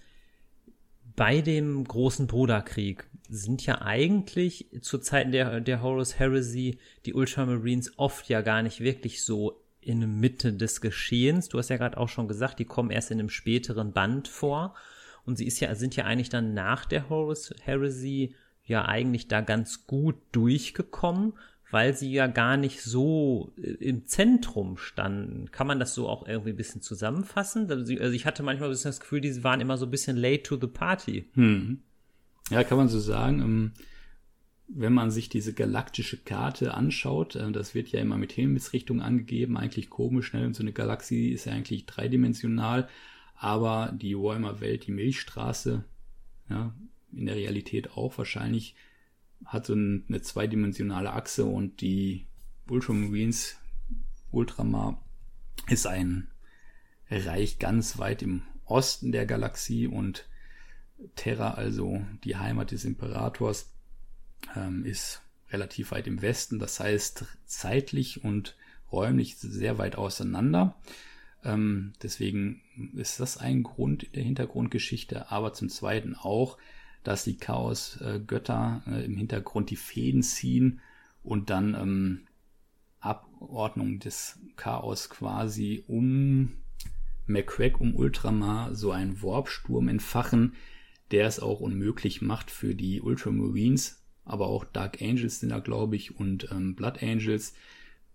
bei dem großen Bruderkrieg sind ja eigentlich zu Zeiten der, der Horus Heresy die Ultramarines oft ja gar nicht wirklich so in der Mitte des Geschehens. Du hast ja gerade auch schon gesagt, die kommen erst in einem späteren Band vor. Und sie ist ja, sind ja eigentlich dann nach der Horus Heresy ja eigentlich da ganz gut durchgekommen, weil sie ja gar nicht so äh, im Zentrum standen. Kann man das so auch irgendwie ein bisschen zusammenfassen? Also, ich hatte manchmal ein bisschen das Gefühl, die waren immer so ein bisschen late to the party. Hm. Ja, kann man so sagen. Ähm, wenn man sich diese galaktische Karte anschaut, äh, das wird ja immer mit Himmelsrichtung angegeben, eigentlich komisch, ne? Und so eine Galaxie ist ja eigentlich dreidimensional, aber die Warhammer Welt, die Milchstraße, ja, in der Realität auch wahrscheinlich, hat so eine zweidimensionale Achse und die Ultramarines, Ultramar, ist ein Reich ganz weit im Osten der Galaxie und Terra, also die Heimat des Imperators, ähm, ist relativ weit im Westen, das heißt zeitlich und räumlich sehr weit auseinander. Ähm, deswegen ist das ein Grund in der Hintergrundgeschichte, aber zum Zweiten auch, dass die Chaos-Götter äh, im Hintergrund die Fäden ziehen und dann ähm, Abordnung des Chaos quasi um McCrack, um Ultramar so einen Warpsturm entfachen, der es auch unmöglich macht für die Ultramarines, aber auch Dark Angels sind da, glaube ich, und ähm, Blood Angels,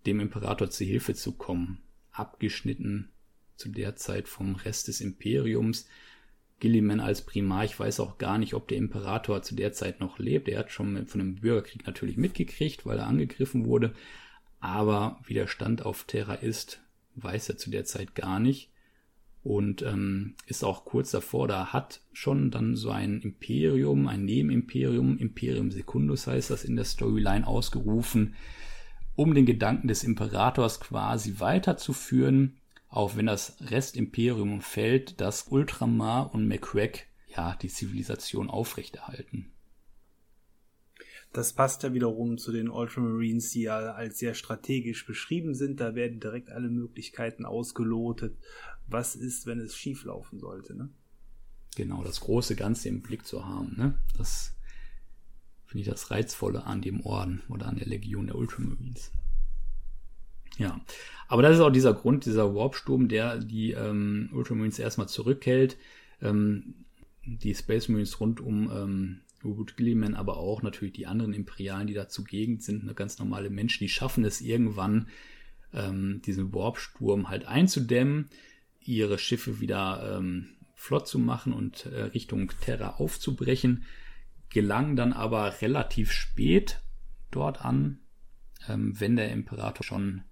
dem Imperator zu Hilfe zu kommen. Abgeschnitten zu der Zeit vom Rest des Imperiums. Gilliman als Primar, ich weiß auch gar nicht, ob der Imperator zu der Zeit noch lebt. Er hat schon von dem Bürgerkrieg natürlich mitgekriegt, weil er angegriffen wurde. Aber wie der Stand auf Terra ist, weiß er zu der Zeit gar nicht. Und ähm, ist auch kurz davor, da hat schon dann so ein Imperium, ein Nebenimperium, Imperium Secundus heißt das in der Storyline ausgerufen, um den Gedanken des Imperators quasi weiterzuführen auch wenn das Restimperium fällt, dass Ultramar und McCrack ja die Zivilisation aufrechterhalten. Das passt ja wiederum zu den Ultramarines, die ja als sehr strategisch beschrieben sind. Da werden direkt alle Möglichkeiten ausgelotet. Was ist, wenn es schieflaufen sollte, ne? Genau, das große Ganze im Blick zu haben, ne? Das finde ich das Reizvolle an dem Orden oder an der Legion der Ultramarines. Ja, aber das ist auch dieser Grund, dieser Warpsturm, der die ähm, Ultramarines erstmal zurückhält. Ähm, die Space Marines rund um ähm, Ubud Gilliman, aber auch natürlich die anderen Imperialen, die da zugegen sind, eine ganz normale Menschen, die schaffen es irgendwann, ähm, diesen Warpsturm halt einzudämmen, ihre Schiffe wieder ähm, flott zu machen und äh, Richtung Terra aufzubrechen, gelangen dann aber relativ spät dort an, ähm, wenn der Imperator schon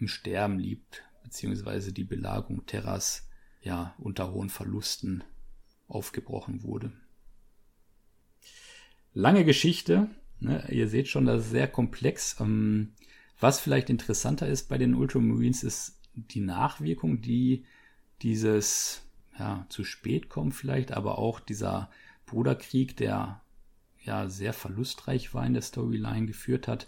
im Sterben liegt, beziehungsweise die Belagerung Terras ja unter hohen Verlusten aufgebrochen wurde. Lange Geschichte, ne? ihr seht schon, das ist sehr komplex. Ähm, was vielleicht interessanter ist bei den Ultramarines ist die Nachwirkung, die dieses ja, zu spät kommt vielleicht, aber auch dieser Bruderkrieg, der ja sehr verlustreich war in der Storyline geführt hat,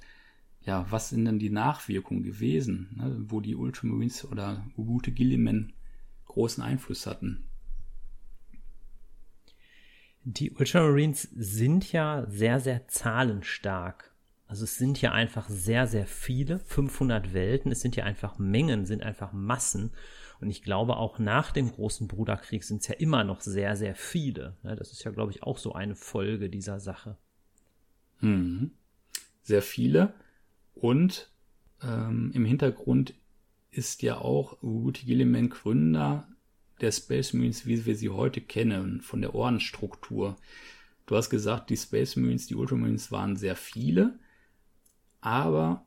ja, was sind denn die Nachwirkungen gewesen, ne, wo die Ultramarines oder Ubute Gilliman großen Einfluss hatten? Die Ultramarines sind ja sehr, sehr zahlenstark. Also es sind ja einfach sehr, sehr viele, 500 Welten, es sind ja einfach Mengen, sind einfach Massen. Und ich glaube, auch nach dem großen Bruderkrieg sind es ja immer noch sehr, sehr viele. Ne, das ist ja, glaube ich, auch so eine Folge dieser Sache. Mhm. Sehr viele. Und ähm, im Hintergrund ist ja auch Ruti Gilliman Gründer der Space Marines, wie wir sie heute kennen, von der Ordensstruktur. Du hast gesagt, die Space Marines, die Ultramarines waren sehr viele, aber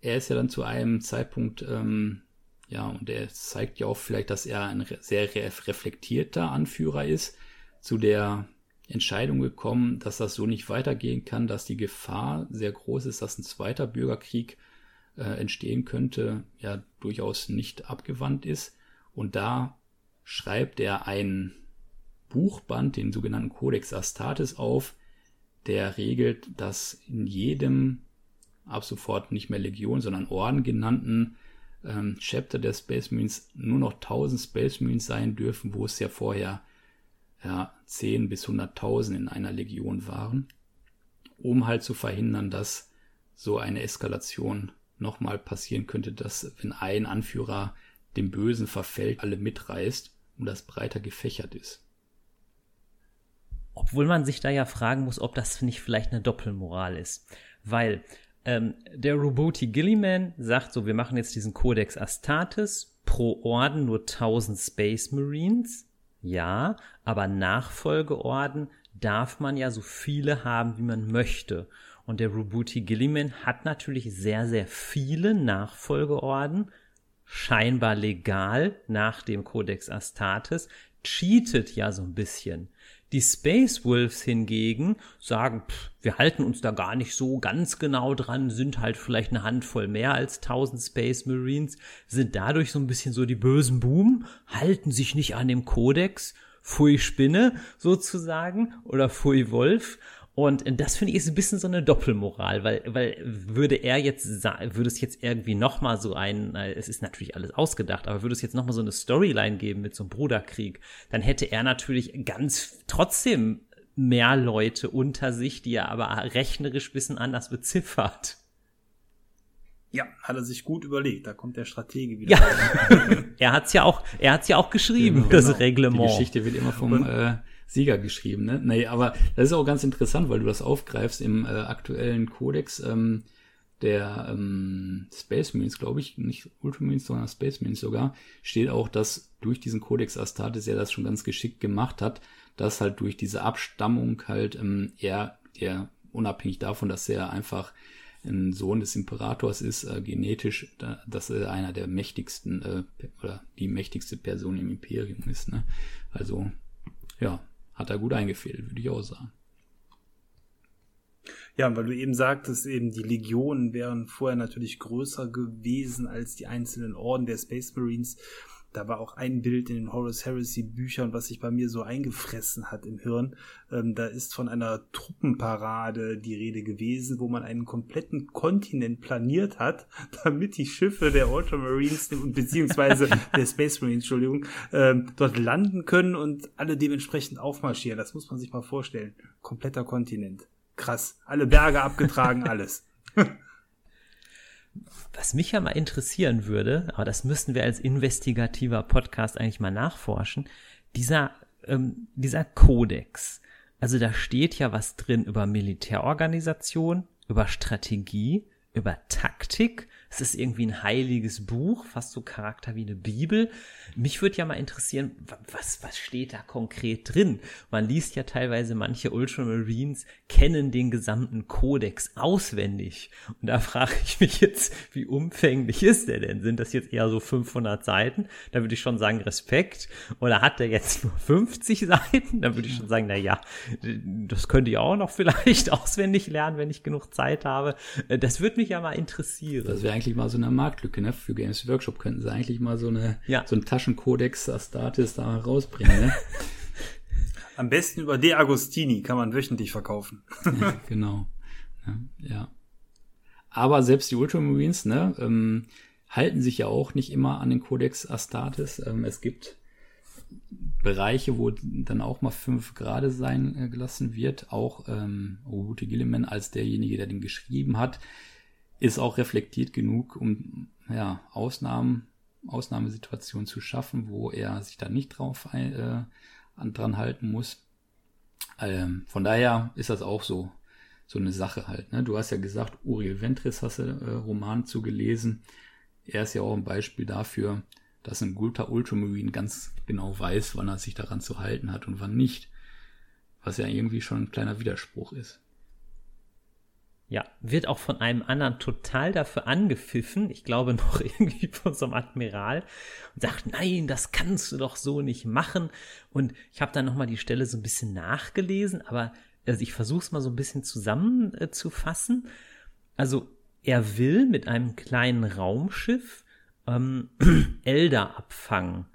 er ist ja dann zu einem Zeitpunkt, ähm, ja, und er zeigt ja auch vielleicht, dass er ein sehr reflektierter Anführer ist, zu der Entscheidung gekommen, dass das so nicht weitergehen kann, dass die Gefahr sehr groß ist, dass ein zweiter Bürgerkrieg äh, entstehen könnte, ja durchaus nicht abgewandt ist. Und da schreibt er einen Buchband, den sogenannten Codex Astartes auf, der regelt, dass in jedem ab sofort nicht mehr Legion, sondern Orden genannten ähm, Chapter der Space Marines nur noch 1000 Space Marines sein dürfen, wo es ja vorher ja, 10 bis 100.000 in einer Legion waren, um halt zu verhindern, dass so eine Eskalation nochmal passieren könnte, dass wenn ein Anführer dem Bösen verfällt, alle mitreißt und das breiter gefächert ist. Obwohl man sich da ja fragen muss, ob das nicht vielleicht eine Doppelmoral ist. Weil ähm, der Roboti Gilliman sagt so, wir machen jetzt diesen Codex Astartes, pro Orden nur 1000 Space Marines ja, aber Nachfolgeorden darf man ja so viele haben, wie man möchte. Und der Rubuti Gilliman hat natürlich sehr, sehr viele Nachfolgeorden, scheinbar legal nach dem Codex Astartes, cheatet ja so ein bisschen. Die Space Wolves hingegen sagen, pff, wir halten uns da gar nicht so ganz genau dran, sind halt vielleicht eine Handvoll mehr als 1000 Space Marines, sind dadurch so ein bisschen so die bösen Boom, halten sich nicht an dem Kodex, Pfui Spinne sozusagen oder Pfui Wolf Und das finde ich ist ein bisschen so eine Doppelmoral, weil, weil würde er jetzt, würde es jetzt irgendwie nochmal so ein, es ist natürlich alles ausgedacht, aber würde es jetzt nochmal so eine Storyline geben mit so einem Bruderkrieg, dann hätte er natürlich ganz trotzdem mehr Leute unter sich, die er aber rechnerisch bisschen anders beziffert. Ja, hat er sich gut überlegt. Da kommt der Stratege wieder. Ja. er hat's ja auch, er hat's ja auch geschrieben, genau, das genau. Reglement. Die Geschichte wird immer vom äh, Sieger geschrieben, ne? Nee, aber das ist auch ganz interessant, weil du das aufgreifst im äh, aktuellen Kodex ähm, der ähm, Space Marines, glaube ich, nicht Ultramarines, sondern Space Marines sogar, steht auch, dass durch diesen Codex Astartes er das schon ganz geschickt gemacht hat, dass halt durch diese Abstammung halt ähm, er, er unabhängig davon, dass er einfach ein Sohn des Imperators ist, äh, genetisch, da, dass er einer der mächtigsten äh, oder die mächtigste Person im Imperium ist. Ne? Also ja, hat er gut eingefädelt, würde ich auch sagen. Ja, weil du eben sagtest, eben die Legionen wären vorher natürlich größer gewesen als die einzelnen Orden der Space Marines. Da war auch ein Bild in den Horus Heresy Büchern, was sich bei mir so eingefressen hat im Hirn. Ähm, da ist von einer Truppenparade die Rede gewesen, wo man einen kompletten Kontinent planiert hat, damit die Schiffe der Ultramarines beziehungsweise der Space Marines, Entschuldigung, ähm, dort landen können und alle dementsprechend aufmarschieren. Das muss man sich mal vorstellen. Kompletter Kontinent. Krass. Alle Berge abgetragen, alles. Was mich ja mal interessieren würde, aber das müssten wir als investigativer Podcast eigentlich mal nachforschen, dieser, ähm, dieser Kodex. Also da steht ja was drin über Militärorganisation, über Strategie, über Taktik es ist irgendwie ein heiliges Buch, fast so Charakter wie eine Bibel. Mich würde ja mal interessieren, was, was steht da konkret drin? Man liest ja teilweise, manche Ultramarines kennen den gesamten Kodex auswendig. Und da frage ich mich jetzt, wie umfänglich ist der denn? Sind das jetzt eher so 500 Seiten? Da würde ich schon sagen, Respekt. Oder hat der jetzt nur 50 Seiten? Da würde ich schon sagen, na ja, das könnte ich auch noch vielleicht auswendig lernen, wenn ich genug Zeit habe. Das würde mich ja mal interessieren. Das wäre mal so eine Marktlücke, ne? Für Games Workshop könnten sie eigentlich mal so eine, ja. so einen Taschenkodex Astartes da rausbringen, ne? Am besten über De Agostini kann man wöchentlich verkaufen. ja, genau. Ja, ja, Aber selbst die Ultramarines, ne, ähm, halten sich ja auch nicht immer an den Codex Astartes. Ähm, es gibt Bereiche, wo dann auch mal fünf Grade sein äh, gelassen wird. Auch ähm, Obuti Gilliman als derjenige, der den geschrieben hat, ist auch reflektiert genug, um ja, Ausnahmen, Ausnahmesituationen zu schaffen, wo er sich da nicht drauf äh, dran halten muss. Ähm, von daher ist das auch so, so eine Sache halt. Ne? Du hast ja gesagt, Uriel Ventris hast du äh, Roman zugelesen. Er ist ja auch ein Beispiel dafür, dass ein guter Ultramarine ganz genau weiß, wann er sich daran zu halten hat und wann nicht. Was ja irgendwie schon ein kleiner Widerspruch ist. Ja, wird auch von einem anderen total dafür angepfiffen, ich glaube noch irgendwie von so einem Admiral, und sagt, nein, das kannst du doch so nicht machen. Und ich habe dann nochmal die Stelle so ein bisschen nachgelesen, aber also ich versuche es mal so ein bisschen zusammenzufassen. Äh, also er will mit einem kleinen Raumschiff ähm, Elder abfangen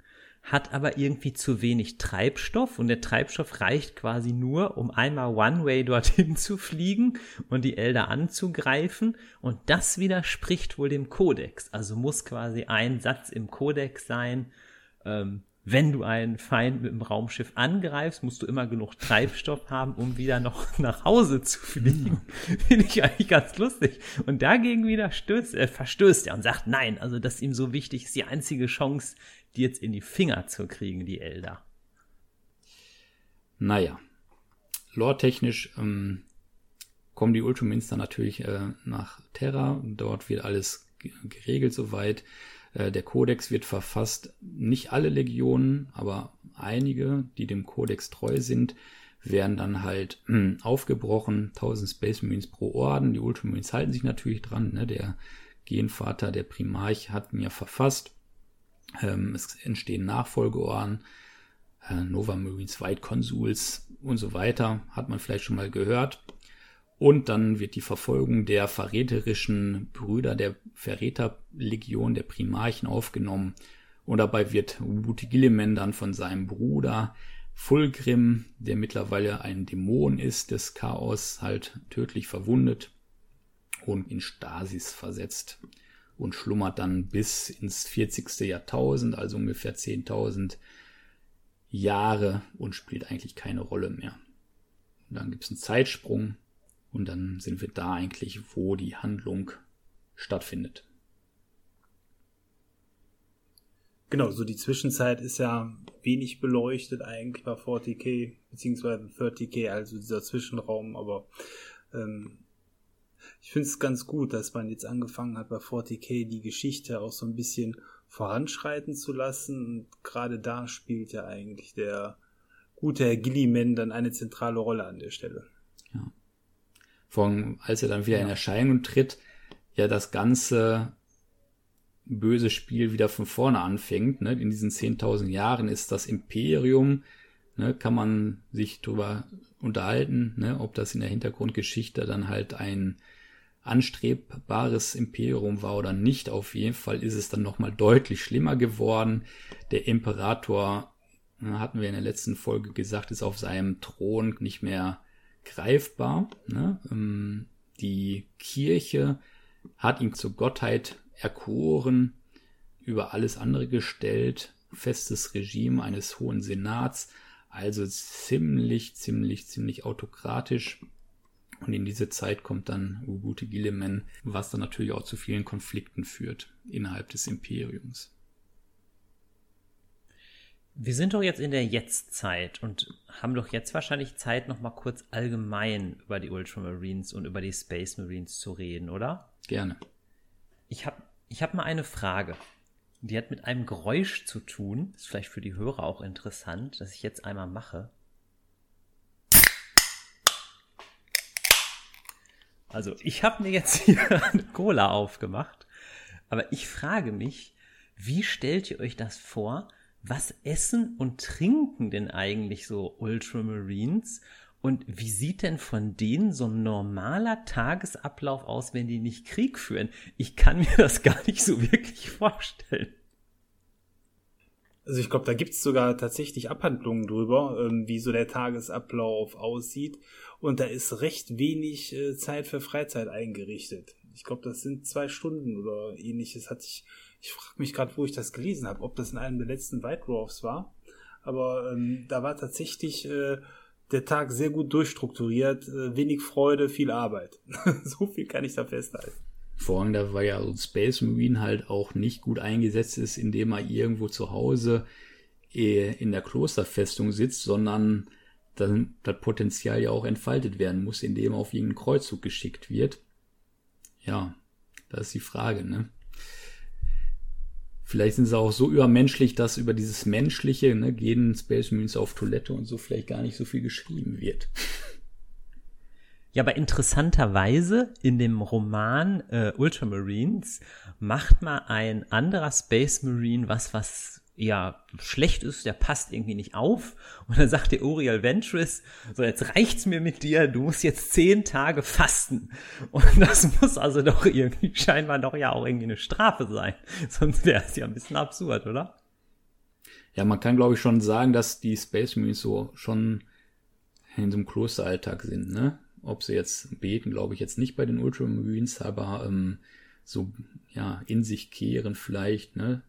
hat aber irgendwie zu wenig Treibstoff und der Treibstoff reicht quasi nur, um einmal One-Way dorthin zu fliegen und die Elder anzugreifen und das widerspricht wohl dem Kodex. Also muss quasi ein Satz im Kodex sein, ähm, wenn du einen Feind mit dem Raumschiff angreifst, musst du immer genug Treibstoff haben, um wieder noch nach Hause zu fliegen. Finde ich eigentlich ganz lustig. Und dagegen wieder stößt, äh, verstößt er und sagt, nein, also das ist ihm so wichtig, ist die einzige Chance, die jetzt in die Finger zu kriegen, die Elder. Naja, lore-technisch ähm, kommen die Ultramarines dann natürlich äh, nach Terra. Dort wird alles geregelt soweit. Äh, der Kodex wird verfasst. Nicht alle Legionen, aber einige, die dem Kodex treu sind, werden dann halt äh, aufgebrochen. 1000 Space Marines pro Orden. Die Ultramarines halten sich natürlich dran. Ne? Der Genvater, der Primarch, hat mir verfasst. Ähm, es entstehen Nachfolgeorden, äh, Nova Marines White Consuls und so weiter, hat man vielleicht schon mal gehört. Und dann wird die Verfolgung der verräterischen Brüder der Verräterlegion der Primarchen aufgenommen. Und dabei wird Wutigilimen dann von seinem Bruder Fulgrim, der mittlerweile ein Dämon ist, des Chaos halt tödlich verwundet und in Stasis versetzt und schlummert dann bis ins 40. Jahrtausend, also ungefähr 10.000 Jahre und spielt eigentlich keine Rolle mehr. Und dann gibt es einen Zeitsprung und dann sind wir da eigentlich, wo die Handlung stattfindet. Genau, so die Zwischenzeit ist ja wenig beleuchtet eigentlich bei 40k, beziehungsweise 30k, also dieser Zwischenraum, aber ähm, ich finde es ganz gut, dass man jetzt angefangen hat bei 40k die Geschichte auch so ein bisschen voranschreiten zu lassen. Und gerade da spielt ja eigentlich der gute Herr Gilliman dann eine zentrale Rolle an der Stelle. Ja. Vor allem, als er dann wieder ja. in Erscheinung tritt, ja das ganze böse Spiel wieder von vorne anfängt. Ne? In diesen 10.000 Jahren ist das Imperium, ne, kann man sich drüber unterhalten, ne, ob das in der Hintergrundgeschichte dann halt ein anstrebbares Imperium war oder nicht. Auf jeden Fall ist es dann nochmal deutlich schlimmer geworden. Der Imperator, ne, hatten wir in der letzten Folge gesagt, ist auf seinem Thron nicht mehr greifbar. Ne? Ähm, die Kirche hat ihn zur Gottheit erkoren, über alles andere gestellt, festes Regime eines hohen Senats, also ziemlich, ziemlich, ziemlich autokratisch. Und in diese Zeit kommt dann Ugute Gilliman, was dann natürlich auch zu vielen Konflikten führt innerhalb des Imperiums. Wir sind doch jetzt in der Jetztzeit und haben doch jetzt wahrscheinlich Zeit, noch mal kurz allgemein über die Ultramarines und über die Space Marines zu reden, oder? Gerne. Ich habe ich hab mal eine Frage. Die hat mit einem Geräusch zu tun. Ist vielleicht für die Hörer auch interessant, dass ich jetzt einmal mache. Also, ich habe mir jetzt hier eine Cola aufgemacht. Aber ich frage mich, wie stellt ihr euch das vor? Was essen und trinken denn eigentlich so Ultramarines? Und wie sieht denn von denen so ein normaler Tagesablauf aus, wenn die nicht Krieg führen? Ich kann mir das gar nicht so wirklich vorstellen. Also ich glaube, da gibt's sogar tatsächlich Abhandlungen drüber, ähm, wie so der Tagesablauf aussieht. Und da ist recht wenig äh, Zeit für Freizeit eingerichtet. Ich glaube, das sind zwei Stunden oder ähnliches. Hatte ich, ich frage mich gerade, wo ich das gelesen habe, ob das in einem der letzten White Dwarfs war. Aber ähm, da war tatsächlich äh, der Tag sehr gut durchstrukturiert, äh, wenig Freude, viel Arbeit. so viel kann ich da festhalten. Vor da war ja so Space Marine halt auch nicht gut eingesetzt ist, indem er irgendwo zu Hause äh, in der Klosterfestung sitzt, sondern dann das Potenzial ja auch entfaltet werden muss, indem er auf irgendeinen Kreuzzug geschickt wird. Ja, das ist die Frage, ne? Vielleicht sind sie auch so übermenschlich, dass über dieses Menschliche, ne, gehen Space Marines auf Toilette und so vielleicht gar nicht so viel geschrieben wird. Ja, aber interessanterweise in dem Roman äh, Ultramarines macht mal ein anderer Space Marine was, was ja schlecht ist, der passt irgendwie nicht auf. Und dann sagt der Uriel Ventris, so jetzt reicht's mir mit dir, du musst jetzt zehn Tage fasten. Und das muss also doch irgendwie scheinbar doch ja auch irgendwie eine Strafe sein. Sonst wäre es ja ein bisschen absurd, oder? Ja, man kann glaube ich schon sagen, dass die Space Marines so schon in so einem Klosteralltag sind, ne? Ob sie jetzt beten, glaube ich jetzt nicht bei den Ultramarines, aber ähm, so ja in sich kehren vielleicht, ne?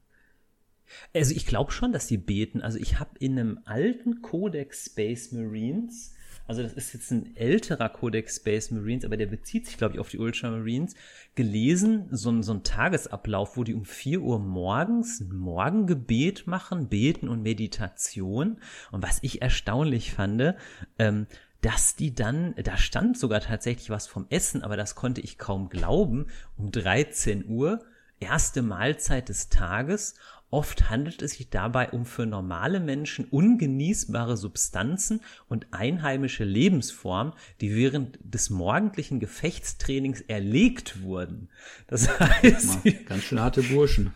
Also ich glaube schon, dass die beten. Also ich habe in einem alten Codex Space Marines, also das ist jetzt ein älterer Codex Space Marines, aber der bezieht sich, glaube ich, auf die Ultramarines, gelesen, so, so ein Tagesablauf, wo die um 4 Uhr morgens ein Morgengebet machen, Beten und Meditation. Und was ich erstaunlich fand, ähm, dass die dann, da stand sogar tatsächlich was vom Essen, aber das konnte ich kaum glauben, um 13 Uhr, erste Mahlzeit des Tages. Oft handelt es sich dabei um für normale Menschen ungenießbare Substanzen und einheimische Lebensformen, die während des morgendlichen Gefechtstrainings erlegt wurden. Das heißt, ganz schön harte Burschen.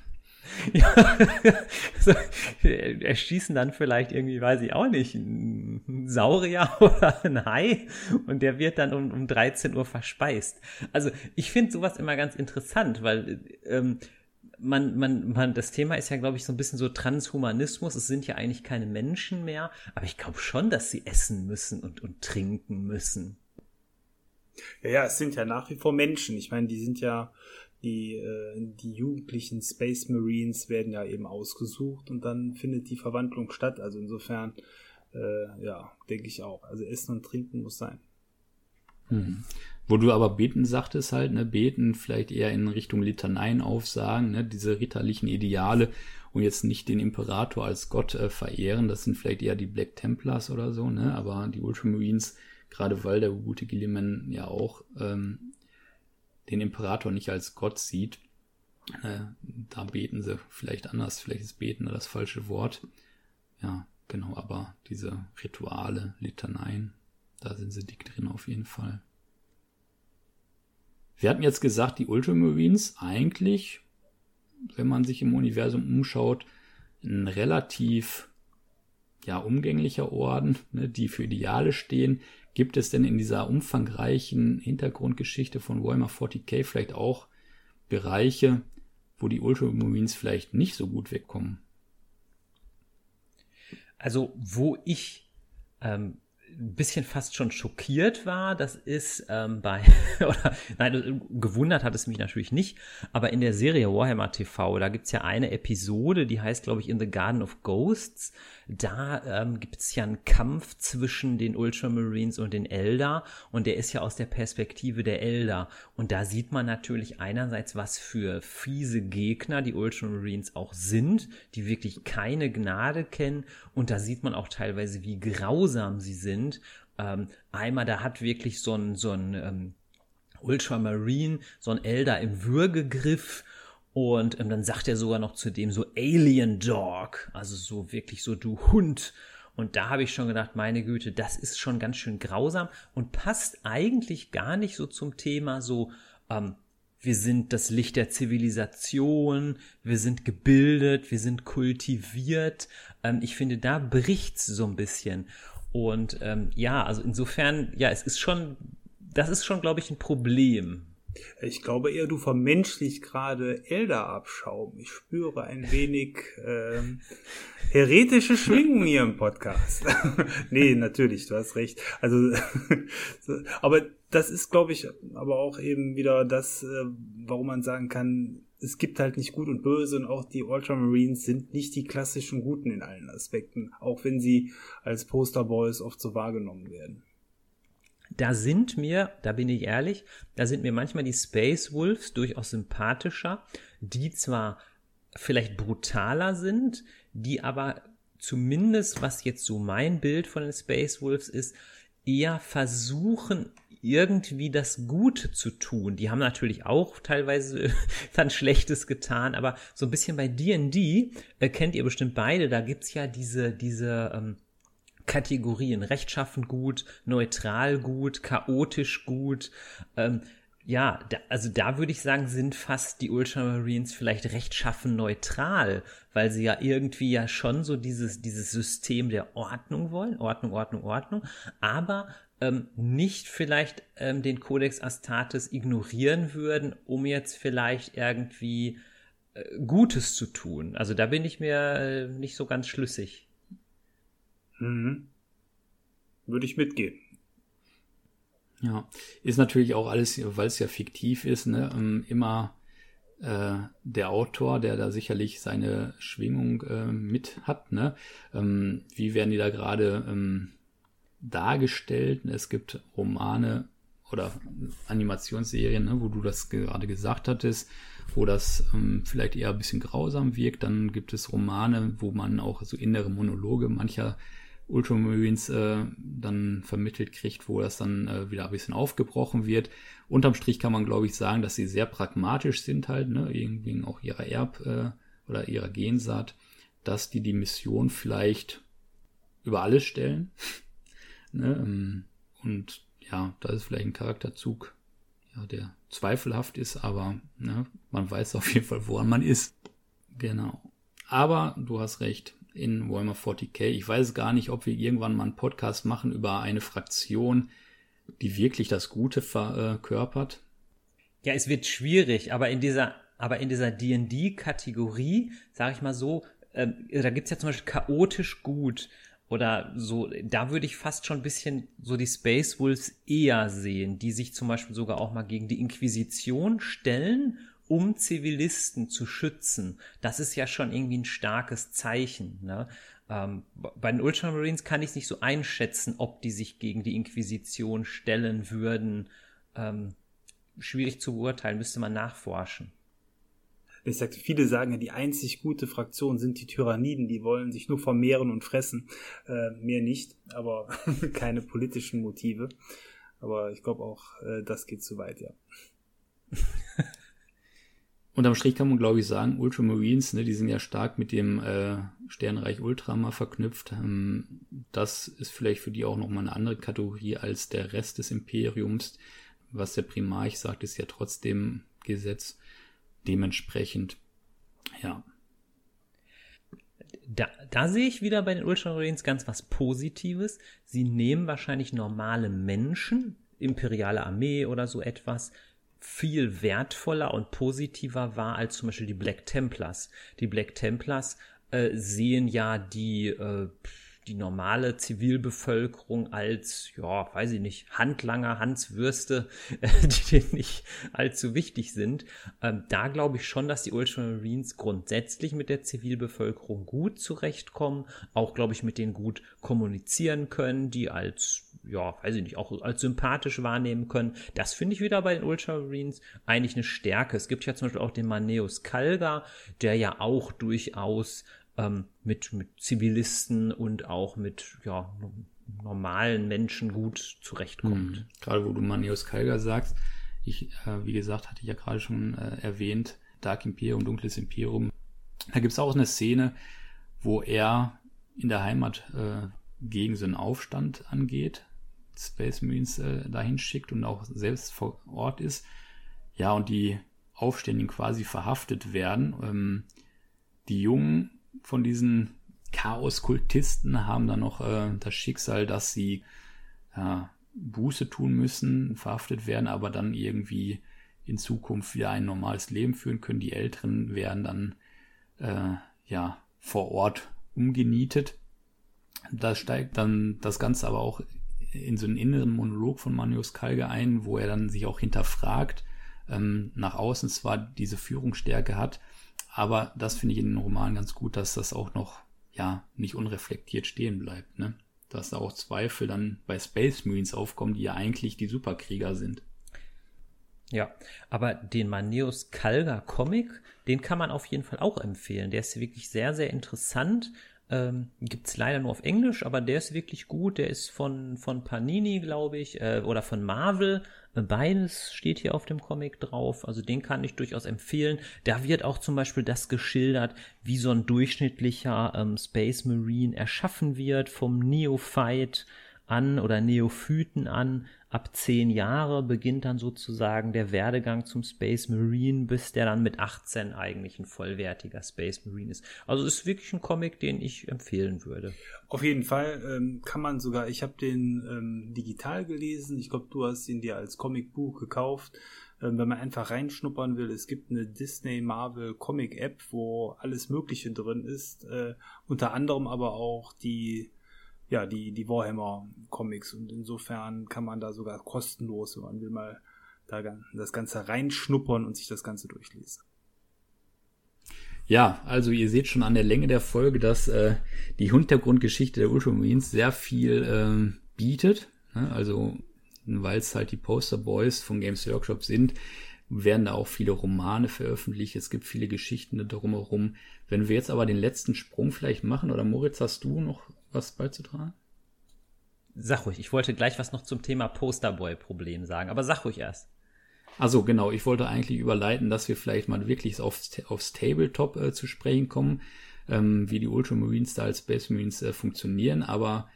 So, erschießen dann vielleicht irgendwie, weiß ich auch nicht, ein Saurier oder ein Hai und der wird dann um, um 13 Uhr verspeist. Also ich finde sowas immer ganz interessant, weil ähm, man, man, man, das Thema ist ja, glaube ich, so ein bisschen so Transhumanismus. Es sind ja eigentlich keine Menschen mehr, aber ich glaube schon, dass sie essen müssen und, und trinken müssen. Ja, ja, es sind ja nach wie vor Menschen. Ich meine, die sind ja, die, äh, die jugendlichen Space Marines werden ja eben ausgesucht und dann findet die Verwandlung statt. Also insofern, äh, ja, denke ich auch. Also Essen und Trinken muss sein. Mhm. Wo du aber beten sagtest halt, ne, beten vielleicht eher in Richtung Litaneien aufsagen, ne, diese ritterlichen Ideale und jetzt nicht den Imperator als Gott äh, verehren, das sind vielleicht eher die Black Templars oder so, ne, aber die Ultramarines, gerade weil der gute Gilliman ja auch ähm, den Imperator nicht als Gott sieht, äh, da beten sie vielleicht anders, vielleicht ist beten das falsche Wort. Ja, genau, aber diese Rituale, Litaneien, da sind sie dick drin auf jeden Fall. Wir hatten jetzt gesagt, die Ultramarines eigentlich, wenn man sich im Universum umschaut, ein relativ ja, umgänglicher Orden, ne, die für Ideale stehen. Gibt es denn in dieser umfangreichen Hintergrundgeschichte von Warhammer 40k vielleicht auch Bereiche, wo die Ultramarines vielleicht nicht so gut wegkommen? Also, wo ich ähm, ein bisschen fast schon schockiert war, das ist ähm, bei, oder nein, gewundert hat es mich natürlich nicht, aber in der Serie Warhammer TV, da gibt's ja eine Episode, die heißt, glaube ich, In the Garden of Ghosts. Da ähm, gibt's ja einen Kampf zwischen den Ultramarines und den Elder und der ist ja aus der Perspektive der Elder. Und da sieht man natürlich einerseits, was für fiese Gegner die Ultramarines auch sind, die wirklich keine Gnade kennen und da sieht man auch teilweise, wie grausam sie sind sind. Ähm, einmal, da hat wirklich so ein, so ein ähm, Ultramarine, so ein Elder im Würgegriff. Und ähm, dann sagt er sogar noch zu dem so Alien Dog, also so wirklich so du Hund. Und da habe ich schon gedacht, meine Güte, das ist schon ganz schön grausam und passt eigentlich gar nicht so zum Thema so, ähm, wir sind das Licht der Zivilisation, wir sind gebildet, wir sind kultiviert. Ähm, ich finde, da bricht's so ein bisschen. Und ähm, ja, also insofern, ja, es ist schon, das ist schon, glaube ich, ein Problem. Ich glaube eher, du vermenschlichst gerade Elder-Abschaum. Ich spüre ein wenig ähm, heretische Schwingungen hier im Podcast. nee, natürlich, du hast recht. Also, aber das ist, glaube ich, aber auch eben wieder das, äh, warum man sagen kann, es gibt halt nicht gut und böse und auch die Ultramarines sind nicht die klassischen Guten in allen Aspekten, auch wenn sie als Posterboys oft so wahrgenommen werden. Da sind mir, da bin ich ehrlich, da sind mir manchmal die Space Wolves durchaus sympathischer, die zwar vielleicht brutaler sind, die aber zumindest, was jetzt so mein Bild von den Space Wolves ist, eher versuchen, irgendwie das Gute zu tun. Die haben natürlich auch teilweise dann Schlechtes getan, aber so ein bisschen bei D&D äh, kennt ihr bestimmt beide, da gibt's ja diese, diese ähm, Kategorien, rechtschaffen gut, neutral gut, chaotisch gut, ähm, ja, da, also da würde ich sagen, sind fast die Ultramarines vielleicht rechtschaffen neutral, weil sie ja irgendwie ja schon so dieses, dieses System der Ordnung wollen, Ordnung, Ordnung, Ordnung, aber ähm, nicht vielleicht ähm, den Codex Astartes ignorieren würden, um jetzt vielleicht irgendwie äh, Gutes zu tun. Also da bin ich mir äh, nicht so ganz schlüssig. Mhm. Würde ich mitgehen. Ja, ist natürlich auch alles, weil es ja fiktiv ist, ne, ähm, immer äh, der Autor, der da sicherlich seine Schwingung äh, mit hat. Ne? Ähm, wie werden die da gerade ähm, dargestellt. Es gibt Romane oder Animationsserien, ne, wo du das gerade gesagt hattest, wo das ähm, vielleicht eher ein bisschen grausam wirkt. Dann gibt es Romane, wo man auch so innere Monologe mancher Ultramarines äh, dann vermittelt kriegt, wo das dann äh, wieder ein bisschen aufgebrochen wird. Unterm Strich kann man, glaube ich, sagen, dass sie sehr pragmatisch sind halt, ne, wegen auch ihrer Erb- äh, oder ihrer Gensaat, dass die die Mission vielleicht über alles stellen Ne? Ähm, und ja, da ist vielleicht ein Charakterzug, ja, der zweifelhaft ist, aber ne, man weiß auf jeden Fall, woran man ist. Genau. Aber du hast recht, in Warhammer 40k, ich weiß gar nicht, ob wir irgendwann mal einen Podcast machen über eine Fraktion, die wirklich das Gute verkörpert. Ja, es wird schwierig, aber in dieser aber in dieser D&D-Kategorie, sage ich mal so, äh, da gibt's ja zum Beispiel chaotisch gut oder so, da würde ich fast schon ein bisschen so die Space Wolves eher sehen, die sich zum Beispiel sogar auch mal gegen die Inquisition stellen, um Zivilisten zu schützen. Das ist ja schon irgendwie ein starkes Zeichen. Ne? Ähm, bei den Ultramarines kann ich es nicht so einschätzen, ob die sich gegen die Inquisition stellen würden. Ähm, schwierig zu beurteilen, müsste man nachforschen. Ich sagte, viele sagen ja, die einzig gute Fraktion sind die Tyranniden, die wollen sich nur vermehren und fressen. Äh, mehr nicht, aber keine politischen Motive. Aber ich glaube auch, äh, das geht zu weit, ja. Unterm Strich kann man, glaube ich, sagen, Ultramarines, ne, die sind ja stark mit dem äh, Sternreich Ultramar verknüpft. Ähm, das ist vielleicht für die auch nochmal eine andere Kategorie als der Rest des Imperiums. Was der Primarch sagt, ist ja trotzdem Gesetz. Dementsprechend, ja. Da, da sehe ich wieder bei den Ultramarines ganz was Positives. Sie nehmen wahrscheinlich normale Menschen, imperiale Armee oder so etwas, viel wertvoller und positiver wahr als zum Beispiel die Black Templars. Die Black Templars äh, sehen ja die äh, die normale Zivilbevölkerung als, ja, weiß ich nicht, Handlanger, Hanswürste, die denen nicht allzu wichtig sind. Ähm, da glaube ich schon, dass die Ultramarines grundsätzlich mit der Zivilbevölkerung gut zurechtkommen, auch glaube ich mit denen gut kommunizieren können, die als ja, weiß ich nicht, auch als sympathisch wahrnehmen können. Das finde ich wieder bei den Ultramarines eigentlich eine Stärke. Es gibt ja zum Beispiel auch den Maneus Kalga, der ja auch durchaus ähm, mit, mit Zivilisten und auch mit ja, normalen Menschen gut zurechtkommt. Mhm. Gerade wo du Manius Kalga sagst, ich, äh, wie gesagt, hatte ich ja gerade schon äh, erwähnt, Dark Imperium, Dunkles Imperium. Da gibt es auch eine Szene, wo er in der Heimat äh, gegen so einen Aufstand angeht, Space Marines äh, dahin schickt und auch selbst vor Ort ist. Ja, und die Aufständigen quasi verhaftet werden. Ähm, die Jungen von diesen Chaos-Kultisten haben dann noch äh, das Schicksal, dass sie äh, Buße tun müssen, verhaftet werden, aber dann irgendwie in Zukunft wieder ein normales Leben führen können. Die Älteren werden dann äh, ja vor Ort umgenietet. Da steigt dann das Ganze aber auch in so einen inneren Monolog von Manius Kalge ein, wo er dann sich auch hinterfragt, ähm, nach außen zwar diese Führungsstärke hat, aber das finde ich in den Romanen ganz gut, dass das auch noch, ja, nicht unreflektiert stehen bleibt, ne? Dass da auch Zweifel dann bei Space Marines aufkommen, die ja eigentlich die Superkrieger sind. Ja, aber den Maneus Kalga Comic, den kann man auf jeden Fall auch empfehlen. Der ist wirklich sehr, sehr interessant. Ähm, Gibt es leider nur auf Englisch, aber der ist wirklich gut. Der ist von, von Panini, glaube ich, äh, oder von Marvel. Beides steht hier auf dem Comic drauf. Also den kann ich durchaus empfehlen. Da wird auch zum Beispiel das geschildert, wie so ein durchschnittlicher ähm, Space Marine erschaffen wird vom Neophyte an oder Neophyten an. Ab zehn Jahre beginnt dann sozusagen der Werdegang zum Space Marine, bis der dann mit 18 eigentlich ein vollwertiger Space Marine ist. Also ist wirklich ein Comic, den ich empfehlen würde. Auf jeden Fall ähm, kann man sogar, ich habe den ähm, digital gelesen, ich glaube, du hast ihn dir als Comicbuch gekauft. Ähm, wenn man einfach reinschnuppern will, es gibt eine Disney Marvel Comic App, wo alles Mögliche drin ist, äh, unter anderem aber auch die ja, die, die Warhammer-Comics. Und insofern kann man da sogar kostenlos, wenn man will, mal da das Ganze reinschnuppern und sich das Ganze durchlesen. Ja, also ihr seht schon an der Länge der Folge, dass äh, die Hintergrundgeschichte der Ultramarines sehr viel äh, bietet. Ne? Also, weil es halt die Poster Boys von Games Workshop sind, werden da auch viele Romane veröffentlicht. Es gibt viele Geschichten drumherum. Wenn wir jetzt aber den letzten Sprung vielleicht machen, oder Moritz, hast du noch was beizutragen? Sag ruhig, ich wollte gleich was noch zum Thema Posterboy-Problem sagen, aber sag ruhig erst. Also genau, ich wollte eigentlich überleiten, dass wir vielleicht mal wirklich aufs, aufs Tabletop äh, zu sprechen kommen, ähm, wie die Ultramarines da als Space Marines äh, funktionieren, aber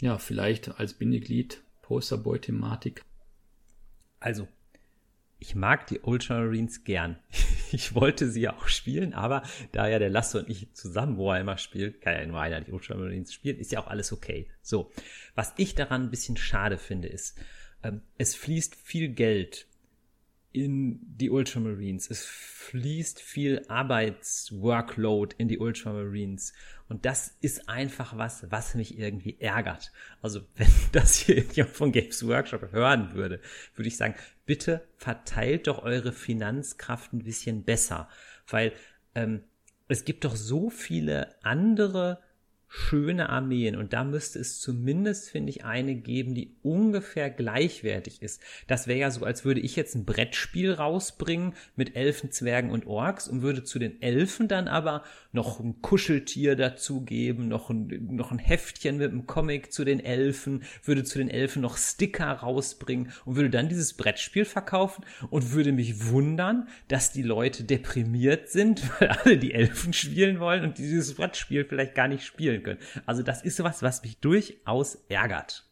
ja, vielleicht als Bindeglied Posterboy-Thematik. Also, ich mag die Ultramarines gern. Ich wollte sie ja auch spielen, aber da ja der Lasse und ich zusammen Warhammer spielen, kann ja nur einer die Ultramarines spielen, ist ja auch alles okay. So, was ich daran ein bisschen schade finde, ist, ähm, es fließt viel Geld in die Ultramarines. Es fließt viel Arbeitsworkload in die Ultramarines. Und das ist einfach was, was mich irgendwie ärgert. Also wenn das hier jemand von Games Workshop hören würde, würde ich sagen, bitte verteilt doch eure Finanzkraft ein bisschen besser. Weil ähm, es gibt doch so viele andere schöne Armeen und da müsste es zumindest, finde ich, eine geben, die ungefähr gleichwertig ist. Das wäre ja so, als würde ich jetzt ein Brettspiel rausbringen mit Elfen, Zwergen und Orks und würde zu den Elfen dann aber noch ein Kuscheltier dazugeben, noch ein, noch ein Heftchen mit einem Comic zu den Elfen, würde zu den Elfen noch Sticker rausbringen und würde dann dieses Brettspiel verkaufen und würde mich wundern, dass die Leute deprimiert sind, weil alle die Elfen spielen wollen und dieses Brettspiel vielleicht gar nicht spielen können. Also das ist was, was mich durchaus ärgert.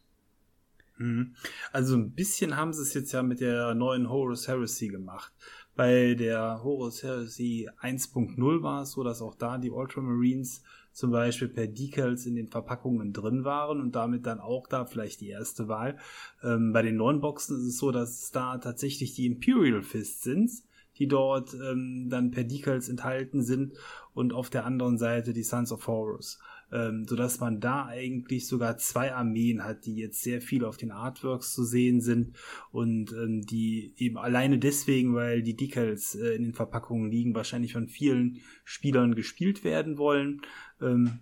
Mhm. Also ein bisschen haben sie es jetzt ja mit der neuen Horus Heresy gemacht. Bei der Horus Heresy 1.0 war es so, dass auch da die Ultramarines zum Beispiel per Decals in den Verpackungen drin waren und damit dann auch da vielleicht die erste Wahl. Ähm, bei den neuen Boxen ist es so, dass es da tatsächlich die Imperial Fists sind, die dort ähm, dann per Decals enthalten sind und auf der anderen Seite die Sons of Horus ähm, sodass man da eigentlich sogar zwei Armeen hat, die jetzt sehr viel auf den Artworks zu sehen sind und ähm, die eben alleine deswegen, weil die Decals äh, in den Verpackungen liegen, wahrscheinlich von vielen Spielern gespielt werden wollen, ähm,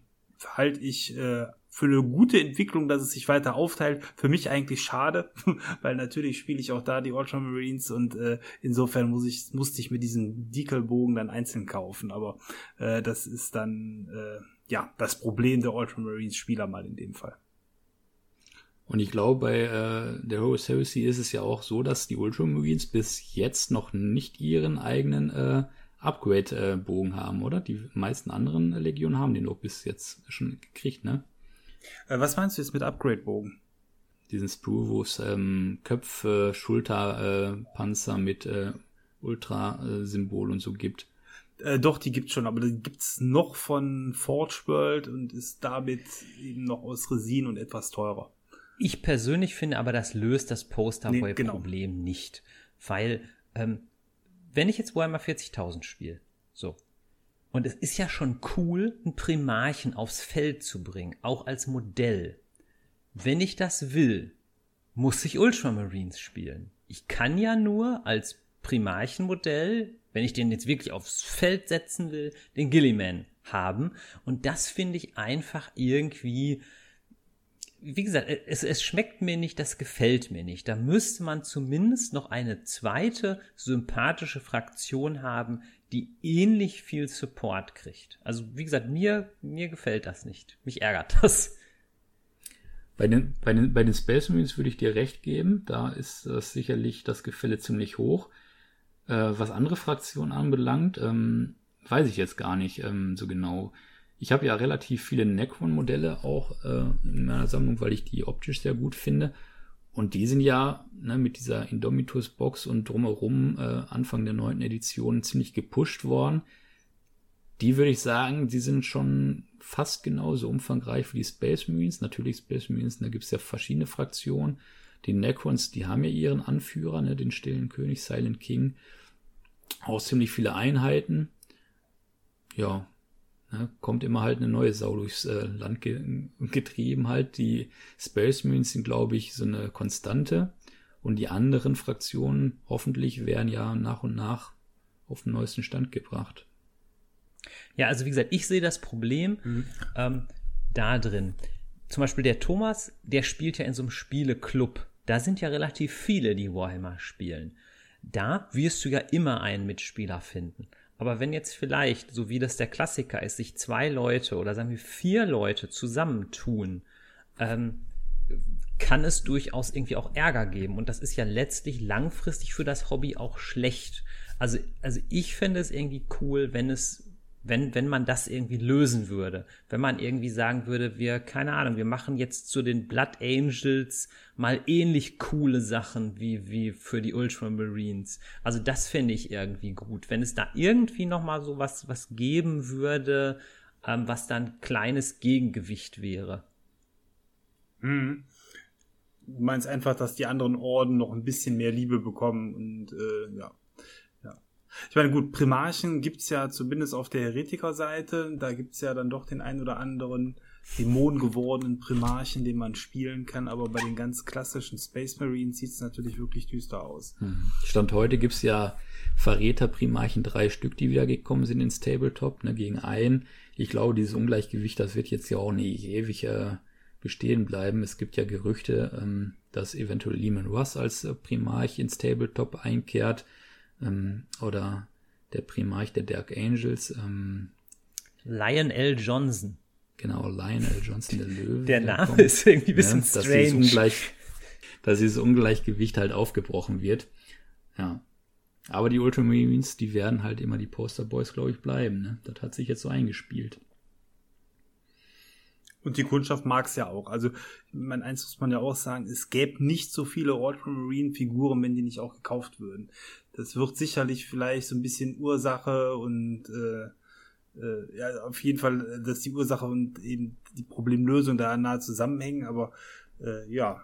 halte ich äh, für eine gute Entwicklung, dass es sich weiter aufteilt. Für mich eigentlich schade, weil natürlich spiele ich auch da die Ultramarines und äh, insofern muss ich, musste ich mir diesen Decal-Bogen dann einzeln kaufen. Aber äh, das ist dann äh, ja, das Problem der Ultramarines-Spieler mal in dem Fall. Und ich glaube, bei äh, der Horus Heresy ist es ja auch so, dass die Ultramarines bis jetzt noch nicht ihren eigenen äh, Upgrade-Bogen äh, haben, oder? Die meisten anderen Legionen haben den doch bis jetzt schon gekriegt, ne? Äh, was meinst du jetzt mit Upgrade-Bogen? Diesen Sprue, wo es ähm, Köpfe, Schulter, äh, Panzer mit äh, Ultra-Symbol und so gibt. Äh, doch, die gibt's schon, aber die gibt's noch von Forge World und ist damit eben noch aus Resin und etwas teurer. Ich persönlich finde aber, das löst das Posterboy-Problem nee, genau. nicht. Weil, ähm, wenn ich jetzt Warhammer 40.000 spiele, so, und es ist ja schon cool, einen Primarchen aufs Feld zu bringen, auch als Modell. Wenn ich das will, muss ich Ultramarines spielen. Ich kann ja nur als Primarchenmodell wenn ich den jetzt wirklich aufs Feld setzen will, den Gilliman haben. Und das finde ich einfach irgendwie, wie gesagt, es, es schmeckt mir nicht, das gefällt mir nicht. Da müsste man zumindest noch eine zweite sympathische Fraktion haben, die ähnlich viel Support kriegt. Also wie gesagt, mir, mir gefällt das nicht. Mich ärgert das. Bei den, bei den, bei den Space Marines würde ich dir recht geben. Da ist das sicherlich das Gefälle ziemlich hoch. Äh, was andere Fraktionen anbelangt, ähm, weiß ich jetzt gar nicht ähm, so genau. Ich habe ja relativ viele Necron-Modelle auch äh, in meiner Sammlung, weil ich die optisch sehr gut finde. Und die sind ja ne, mit dieser Indomitus-Box und drumherum äh, Anfang der neunten Edition ziemlich gepusht worden. Die würde ich sagen, die sind schon fast genauso umfangreich wie die Space Marines. Natürlich Space Marines, da gibt es ja verschiedene Fraktionen. Die Necrons, die haben ja ihren Anführer, ne, den stillen König, Silent King auch ziemlich viele Einheiten. Ja, ne, kommt immer halt eine neue Sau durchs äh, Land ge getrieben halt. Die Space Marines sind, glaube ich, so eine Konstante. Und die anderen Fraktionen hoffentlich werden ja nach und nach auf den neuesten Stand gebracht. Ja, also wie gesagt, ich sehe das Problem mhm. ähm, da drin. Zum Beispiel der Thomas, der spielt ja in so einem Spieleclub. Da sind ja relativ viele, die Warhammer spielen. Da wirst du ja immer einen Mitspieler finden. Aber wenn jetzt vielleicht, so wie das der Klassiker ist, sich zwei Leute oder sagen wir vier Leute zusammentun, ähm, kann es durchaus irgendwie auch Ärger geben. Und das ist ja letztlich langfristig für das Hobby auch schlecht. Also, also ich fände es irgendwie cool, wenn es wenn, wenn man das irgendwie lösen würde. Wenn man irgendwie sagen würde, wir, keine Ahnung, wir machen jetzt zu den Blood Angels mal ähnlich coole Sachen wie, wie für die Ultramarines. Also das fände ich irgendwie gut. Wenn es da irgendwie nochmal so was, was geben würde, ähm, was dann kleines Gegengewicht wäre. Mhm du meinst einfach, dass die anderen Orden noch ein bisschen mehr Liebe bekommen und äh, ja. Ich meine, gut, Primarchen gibt's ja zumindest auf der Heretiker-Seite. Da gibt's ja dann doch den ein oder anderen dämonengewordenen Primarchen, den man spielen kann. Aber bei den ganz klassischen Space Marines sieht's natürlich wirklich düster aus. Hm. Stand heute gibt's ja Verräter-Primarchen, drei Stück, die wieder gekommen sind ins Tabletop, ne, gegen einen. Ich glaube, dieses Ungleichgewicht, das wird jetzt ja auch nicht ewig äh, bestehen bleiben. Es gibt ja Gerüchte, ähm, dass eventuell Lehman Russ als äh, Primarch ins Tabletop einkehrt ähm, oder der Primarch der Dark Angels. Ähm, Lion L. Johnson. Genau, Lionel Johnson, der Löwe. Der Name kommt, ist irgendwie ein bisschen ja, strange. Dass dieses, Ungleich, dass dieses Ungleichgewicht halt aufgebrochen wird. Ja. Aber die Ultramarines, die werden halt immer die Posterboys, glaube ich, bleiben. Ne? Das hat sich jetzt so eingespielt. Und die Kundschaft mag es ja auch. Also, mein eins muss man ja auch sagen, es gäbe nicht so viele Ultramarine-Figuren, wenn die nicht auch gekauft würden. Das wird sicherlich vielleicht so ein bisschen Ursache und äh, äh, ja, auf jeden Fall, dass die Ursache und eben die Problemlösung da nahe zusammenhängen, aber äh, ja.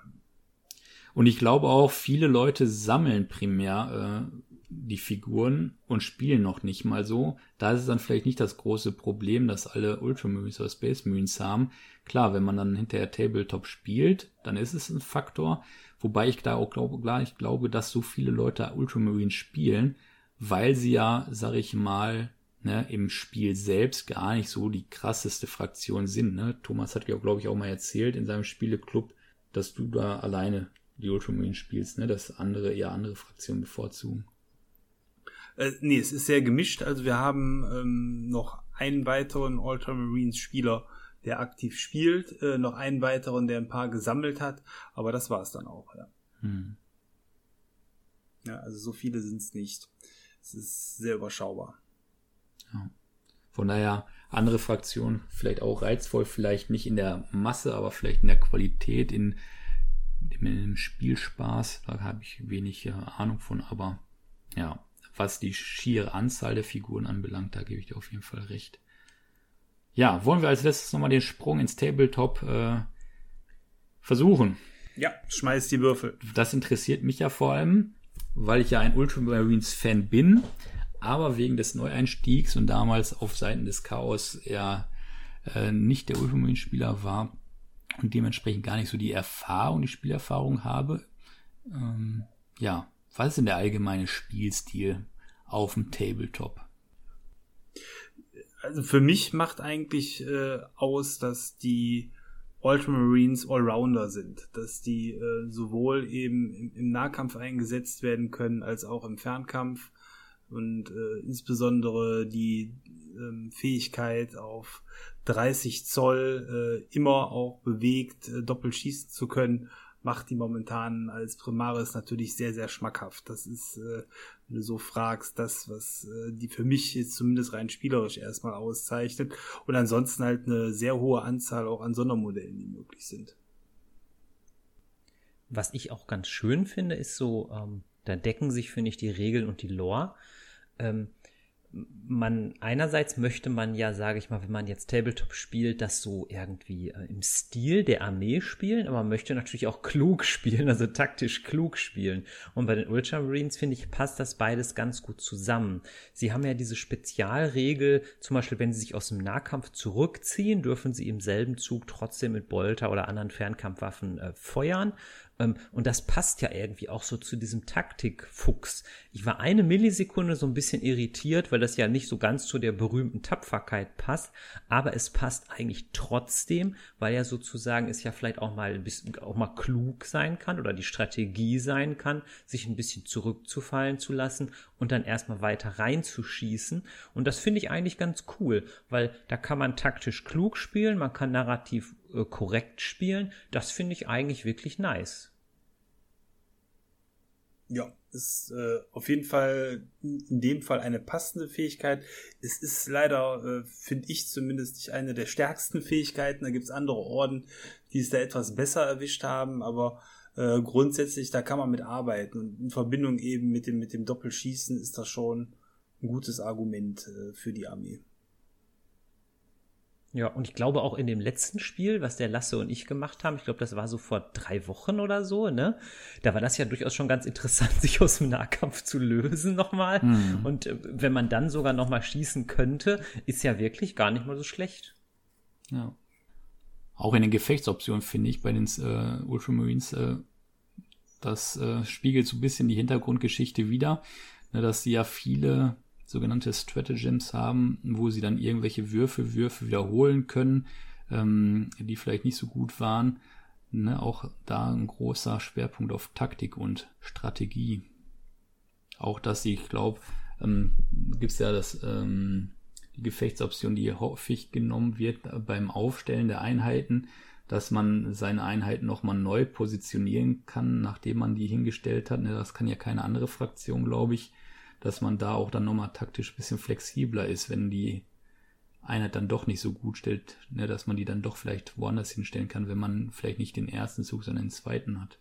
Und ich glaube auch, viele Leute sammeln primär äh, die Figuren und spielen noch nicht mal so. Da ist es dann vielleicht nicht das große Problem, dass alle Ultramarines oder Space Marines haben. Klar, wenn man dann hinterher Tabletop spielt, dann ist es ein Faktor. Wobei ich da auch glaube, klar, ich glaube, dass so viele Leute Ultramarines spielen, weil sie ja, sag ich mal, ne, im Spiel selbst gar nicht so die krasseste Fraktion sind. Ne? Thomas hat ja, glaube ich, auch mal erzählt in seinem Spieleclub, dass du da alleine die Ultramarines spielst, ne? dass andere eher andere Fraktionen bevorzugen. Äh, nee, es ist sehr gemischt. Also wir haben ähm, noch einen weiteren Ultramarines-Spieler, der aktiv spielt, äh, noch einen weiteren, der ein paar gesammelt hat, aber das war es dann auch, ja. Hm. Ja, also so viele sind es nicht. Es ist sehr überschaubar. Ja. Von daher, andere Fraktionen vielleicht auch reizvoll, vielleicht nicht in der Masse, aber vielleicht in der Qualität, in, in dem Spielspaß. Da habe ich wenig äh, Ahnung von, aber ja, was die schiere Anzahl der Figuren anbelangt, da gebe ich dir auf jeden Fall recht. Ja, wollen wir als letztes nochmal den Sprung ins Tabletop äh, versuchen? Ja, schmeiß die Würfel. Das interessiert mich ja vor allem, weil ich ja ein Ultramarines-Fan bin, aber wegen des Neueinstiegs und damals auf Seiten des Chaos eher äh, nicht der Ultramarines-Spieler war und dementsprechend gar nicht so die Erfahrung, die Spielerfahrung habe. Ähm, ja, was ist denn der allgemeine Spielstil auf dem Tabletop? Also für mich macht eigentlich äh, aus, dass die Ultramarines Allrounder sind, dass die äh, sowohl eben im, im, Nahkampf eingesetzt werden können als auch im Fernkampf. Und äh, insbesondere die ähm, Fähigkeit auf 30 Zoll äh, immer auch bewegt äh, doppelt schießen zu können macht die momentan als Primaris natürlich sehr, sehr schmackhaft. Das ist, äh, wenn du so fragst, das, was äh, die für mich jetzt zumindest rein spielerisch erstmal auszeichnet. Und ansonsten halt eine sehr hohe Anzahl auch an Sondermodellen, die möglich sind. Was ich auch ganz schön finde, ist so, ähm, da decken sich, finde ich, die Regeln und die Lore. Ähm, man einerseits möchte man ja, sage ich mal, wenn man jetzt Tabletop spielt, das so irgendwie äh, im Stil der Armee spielen, aber man möchte natürlich auch klug spielen, also taktisch klug spielen. Und bei den Ultramarines finde ich passt das beides ganz gut zusammen. Sie haben ja diese Spezialregel, zum Beispiel wenn sie sich aus dem Nahkampf zurückziehen, dürfen sie im selben Zug trotzdem mit Bolter oder anderen Fernkampfwaffen äh, feuern. Ähm, und das passt ja irgendwie auch so zu diesem Taktikfuchs. Ich war eine Millisekunde so ein bisschen irritiert, weil das ja nicht so ganz zu der berühmten Tapferkeit passt, aber es passt eigentlich trotzdem, weil ja sozusagen es ja vielleicht auch mal ein bisschen auch mal klug sein kann oder die Strategie sein kann, sich ein bisschen zurückzufallen zu lassen und dann erstmal weiter reinzuschießen. Und das finde ich eigentlich ganz cool, weil da kann man taktisch klug spielen, man kann narrativ äh, korrekt spielen. Das finde ich eigentlich wirklich nice. Ja, ist äh, auf jeden Fall in dem Fall eine passende Fähigkeit. Es ist leider, äh, finde ich zumindest, nicht eine der stärksten Fähigkeiten. Da gibt es andere Orden, die es da etwas besser erwischt haben, aber äh, grundsätzlich, da kann man mit arbeiten. Und in Verbindung eben mit dem, mit dem Doppelschießen ist das schon ein gutes Argument äh, für die Armee. Ja, und ich glaube auch in dem letzten Spiel, was der Lasse und ich gemacht haben, ich glaube, das war so vor drei Wochen oder so, ne? Da war das ja durchaus schon ganz interessant, sich aus dem Nahkampf zu lösen nochmal. Mhm. Und äh, wenn man dann sogar nochmal schießen könnte, ist ja wirklich gar nicht mal so schlecht. Ja. Auch in den Gefechtsoptionen finde ich bei den äh, Ultramarines, äh, das äh, spiegelt so ein bisschen die Hintergrundgeschichte wieder, ne, dass sie ja viele sogenannte Stratagems haben, wo sie dann irgendwelche Würfe, Würfe wiederholen können, ähm, die vielleicht nicht so gut waren. Ne, auch da ein großer Schwerpunkt auf Taktik und Strategie. Auch dass sie, ich glaube, ähm, gibt es ja das, ähm, die Gefechtsoption, die häufig genommen wird beim Aufstellen der Einheiten, dass man seine Einheiten nochmal neu positionieren kann, nachdem man die hingestellt hat. Ne, das kann ja keine andere Fraktion, glaube ich dass man da auch dann nochmal taktisch ein bisschen flexibler ist, wenn die Einheit dann doch nicht so gut stellt, ne, dass man die dann doch vielleicht woanders hinstellen kann, wenn man vielleicht nicht den ersten Zug, sondern den zweiten hat.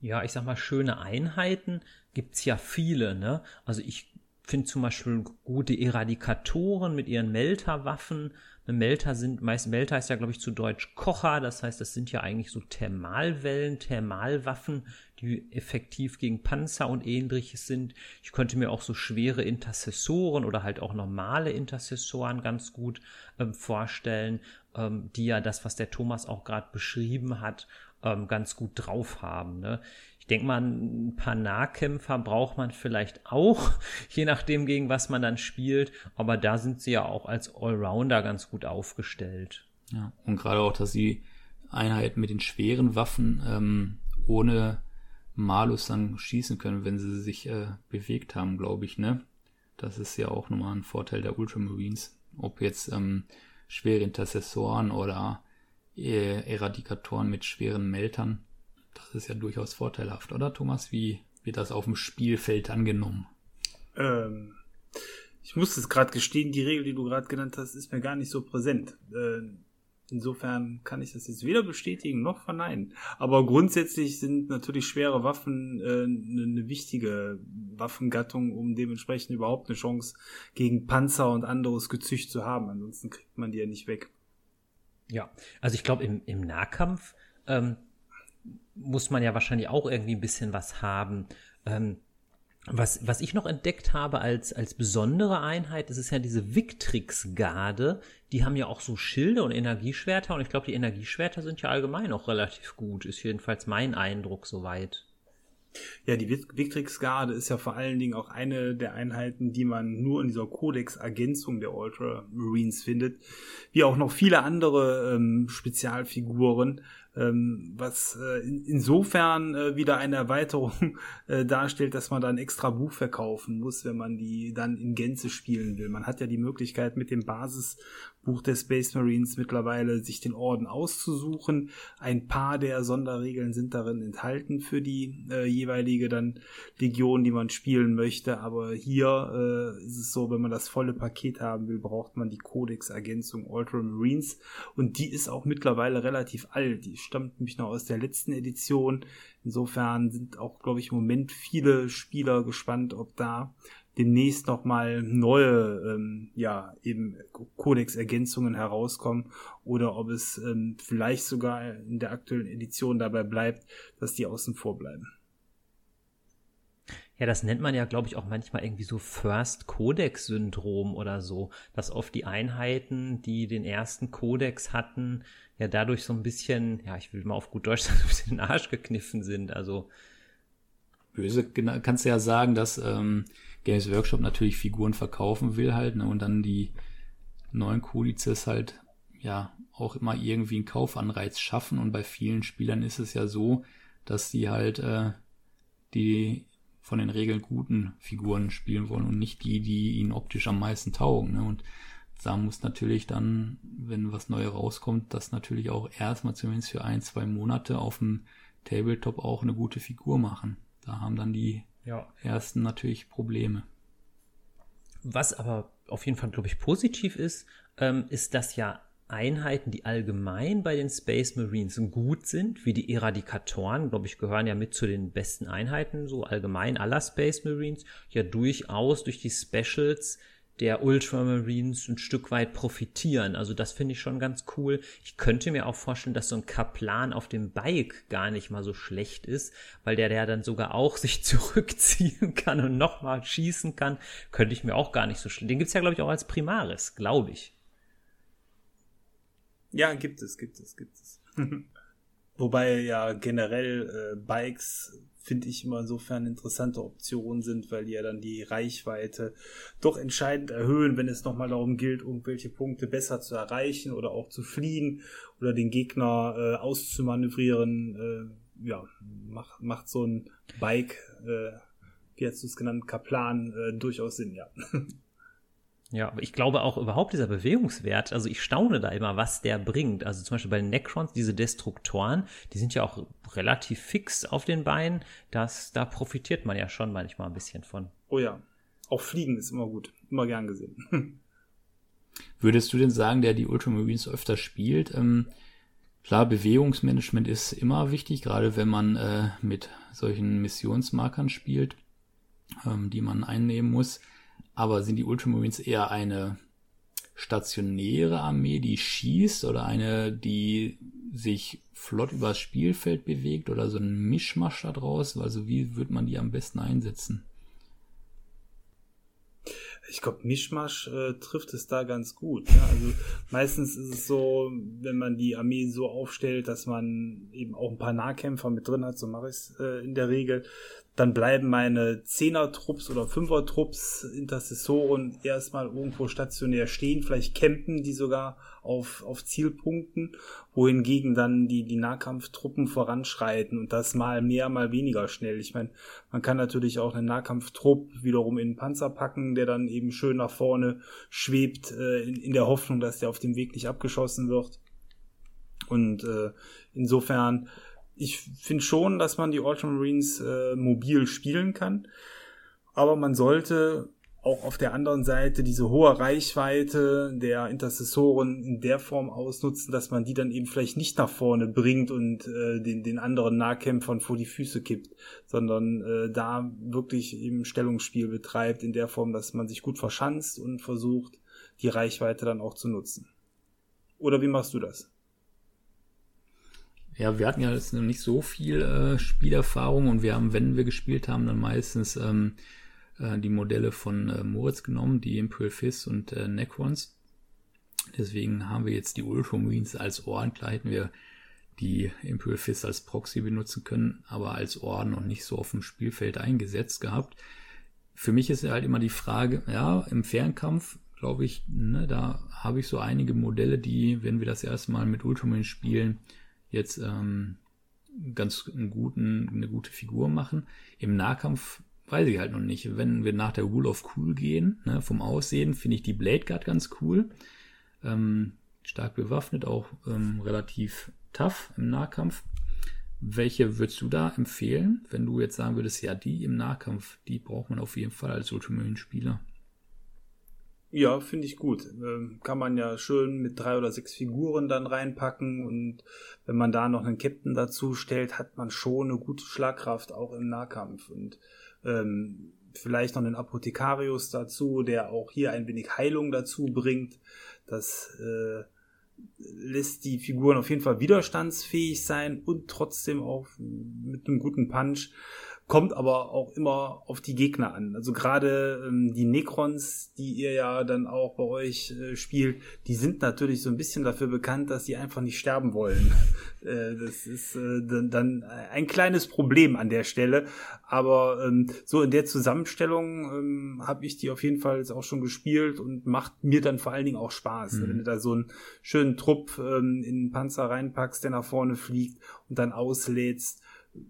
Ja, ich sag mal, schöne Einheiten gibt's ja viele, ne? Also ich finde zum Beispiel gute Eradikatoren mit ihren Melterwaffen. Melter sind, meist Melter ist ja, glaube ich, zu Deutsch Kocher. Das heißt, das sind ja eigentlich so Thermalwellen, Thermalwaffen, die effektiv gegen Panzer und ähnliches sind. Ich könnte mir auch so schwere Intercessoren oder halt auch normale Intercessoren ganz gut ähm, vorstellen, ähm, die ja das, was der Thomas auch gerade beschrieben hat, ähm, ganz gut drauf haben. Ne? Ich denke mal, ein paar Nahkämpfer braucht man vielleicht auch, je nachdem, gegen was man dann spielt. Aber da sind sie ja auch als Allrounder ganz gut aufgestellt. Ja, und gerade auch, dass sie Einheiten mit den schweren Waffen ähm, ohne Malus dann schießen können, wenn sie sich äh, bewegt haben, glaube ich, ne? Das ist ja auch nochmal ein Vorteil der Ultramarines. Ob jetzt ähm, schwere Intercessoren oder äh, Eradikatoren mit schweren Meltern, das ist ja durchaus vorteilhaft, oder Thomas? Wie wird das auf dem Spielfeld angenommen? Ähm, ich muss es gerade gestehen, die Regel, die du gerade genannt hast, ist mir gar nicht so präsent. Äh, Insofern kann ich das jetzt weder bestätigen noch verneinen. Aber grundsätzlich sind natürlich schwere Waffen äh, eine, wichtige Waffengattung, um dementsprechend überhaupt eine Chance gegen Panzer und anderes Gezücht zu haben. Ansonsten kriegt man die ja nicht weg. Ja, also ich glaube, im, im Nahkampf ähm, muss man ja wahrscheinlich auch irgendwie ein bisschen was haben. Ähm, was, was ich noch entdeckt habe als, als besondere Einheit, das ist ja diese Victrix-Garde. Die haben ja auch so Schilde und Energieschwerter und ich glaube, die Energieschwerter sind ja allgemein auch relativ gut. Ist jedenfalls mein Eindruck soweit. Ja, die Victrix-Garde ist ja vor allen Dingen auch eine der Einheiten, die man nur in dieser Codex-Ergänzung der Ultramarines findet, wie auch noch viele andere ähm, Spezialfiguren, ähm, was äh, in, insofern äh, wieder eine Erweiterung äh, darstellt, dass man dann extra Buch verkaufen muss, wenn man die dann in Gänze spielen will. Man hat ja die Möglichkeit mit dem Basisbuch der Space Marines mittlerweile sich den Orden auszusuchen. Ein paar der Sonderregeln sind darin enthalten für die äh, jeweilige dann Legion, die man spielen möchte. Aber hier äh, ist es so, wenn man das volle Paket haben will, braucht man die Codex-Ergänzung Ultramarines und die ist auch mittlerweile relativ alt. Die stammt nämlich noch aus der letzten Edition. Insofern sind auch, glaube ich, im Moment viele Spieler gespannt, ob da demnächst nochmal neue, ähm, ja, eben Codex-Ergänzungen herauskommen oder ob es ähm, vielleicht sogar in der aktuellen Edition dabei bleibt, dass die außen vor bleiben. Ja, das nennt man ja, glaube ich, auch manchmal irgendwie so First Codex Syndrom oder so, dass oft die Einheiten, die den ersten Codex hatten, ja dadurch so ein bisschen, ja, ich will mal auf gut Deutsch sagen, ein bisschen den Arsch gekniffen sind. Also böse kannst du ja sagen, dass ähm, Games Workshop natürlich Figuren verkaufen will halt, ne, und dann die neuen Kodizes halt ja auch immer irgendwie einen Kaufanreiz schaffen und bei vielen Spielern ist es ja so, dass die halt äh, die von den Regeln guten Figuren spielen wollen und nicht die, die ihnen optisch am meisten taugen. Ne? Und da muss natürlich dann, wenn was Neues rauskommt, das natürlich auch erstmal zumindest für ein, zwei Monate auf dem Tabletop auch eine gute Figur machen. Da haben dann die ja. ersten natürlich Probleme. Was aber auf jeden Fall, glaube ich, positiv ist, ähm, ist, dass ja Einheiten, die allgemein bei den Space Marines gut sind, wie die Eradikatoren, glaube ich, gehören ja mit zu den besten Einheiten, so allgemein aller Space Marines, ja durchaus durch die Specials der Ultramarines ein Stück weit profitieren. Also das finde ich schon ganz cool. Ich könnte mir auch vorstellen, dass so ein Kaplan auf dem Bike gar nicht mal so schlecht ist, weil der, der dann sogar auch sich zurückziehen kann und nochmal schießen kann, könnte ich mir auch gar nicht so schlecht. Den gibt's ja, glaube ich, auch als Primaris, glaube ich. Ja, gibt es, gibt es, gibt es. Wobei ja generell äh, Bikes finde ich immer insofern interessante Optionen sind, weil die ja dann die Reichweite doch entscheidend erhöhen, wenn es nochmal darum gilt, irgendwelche Punkte besser zu erreichen oder auch zu fliehen oder den Gegner äh, auszumanövrieren. Äh, ja, macht, macht so ein Bike, äh, wie hast du es genannt, Kaplan, äh, durchaus Sinn, ja. Ja, aber ich glaube auch überhaupt dieser Bewegungswert, also ich staune da immer, was der bringt. Also zum Beispiel bei den Necrons, diese Destruktoren, die sind ja auch relativ fix auf den Beinen. Das, da profitiert man ja schon manchmal ein bisschen von. Oh ja. Auch Fliegen ist immer gut. Immer gern gesehen. Würdest du denn sagen, der die Ultramarines öfter spielt? Ähm, klar, Bewegungsmanagement ist immer wichtig, gerade wenn man äh, mit solchen Missionsmarkern spielt, ähm, die man einnehmen muss. Aber sind die Ultramarines eher eine stationäre Armee, die schießt oder eine, die sich flott übers Spielfeld bewegt oder so ein Mischmasch da draus? Also wie wird man die am besten einsetzen? Ich glaube, Mischmasch äh, trifft es da ganz gut. Ja? Also meistens ist es so, wenn man die Armee so aufstellt, dass man eben auch ein paar Nahkämpfer mit drin hat, so mache ich es äh, in der Regel, dann bleiben meine Zehner-Trupps oder Fünfer-Trupps, Intercessoren erstmal irgendwo stationär stehen. Vielleicht campen die sogar auf, auf Zielpunkten, wohingegen dann die, die Nahkampftruppen voranschreiten und das mal mehr, mal weniger schnell. Ich meine, man kann natürlich auch einen Nahkampftrupp wiederum in einen Panzer packen, der dann eben schön nach vorne schwebt, äh, in, in der Hoffnung, dass der auf dem Weg nicht abgeschossen wird. Und äh, insofern ich finde schon, dass man die Ultramarines äh, mobil spielen kann. Aber man sollte auch auf der anderen Seite diese hohe Reichweite der Intercessoren in der Form ausnutzen, dass man die dann eben vielleicht nicht nach vorne bringt und äh, den, den anderen Nahkämpfern vor die Füße kippt, sondern äh, da wirklich eben Stellungsspiel betreibt in der Form, dass man sich gut verschanzt und versucht, die Reichweite dann auch zu nutzen. Oder wie machst du das? Ja, wir hatten ja jetzt noch nicht so viel äh, Spielerfahrung und wir haben, wenn wir gespielt haben, dann meistens ähm, äh, die Modelle von äh, Moritz genommen, die Imperial Fist und äh, Necrons. Deswegen haben wir jetzt die Ultramarines als Orden. Klar hätten wir die Imperial Fist als Proxy benutzen können, aber als Orden und nicht so auf dem Spielfeld eingesetzt gehabt. Für mich ist halt immer die Frage, ja, im Fernkampf, glaube ich, ne, da habe ich so einige Modelle, die, wenn wir das erste Mal mit Ultramarines spielen, jetzt ähm, ganz einen guten, eine gute Figur machen. Im Nahkampf weiß ich halt noch nicht. Wenn wir nach der Rule of Cool gehen, ne, vom Aussehen, finde ich die Blade Guard ganz cool. Ähm, stark bewaffnet, auch ähm, relativ tough im Nahkampf. Welche würdest du da empfehlen, wenn du jetzt sagen würdest, ja, die im Nahkampf, die braucht man auf jeden Fall als Ultramarine-Spieler? Ja, finde ich gut. Ähm, kann man ja schön mit drei oder sechs Figuren dann reinpacken und wenn man da noch einen Captain dazu stellt, hat man schon eine gute Schlagkraft auch im Nahkampf und ähm, vielleicht noch einen Apothekarius dazu, der auch hier ein wenig Heilung dazu bringt. Das äh, lässt die Figuren auf jeden Fall widerstandsfähig sein und trotzdem auch mit einem guten Punch kommt aber auch immer auf die Gegner an. Also gerade ähm, die Necrons, die ihr ja dann auch bei euch äh, spielt, die sind natürlich so ein bisschen dafür bekannt, dass sie einfach nicht sterben wollen. äh, das ist äh, dann ein kleines Problem an der Stelle. Aber ähm, so in der Zusammenstellung ähm, habe ich die auf jeden Fall jetzt auch schon gespielt und macht mir dann vor allen Dingen auch Spaß. Mhm. Wenn du da so einen schönen Trupp ähm, in den Panzer reinpackst, der nach vorne fliegt und dann auslädst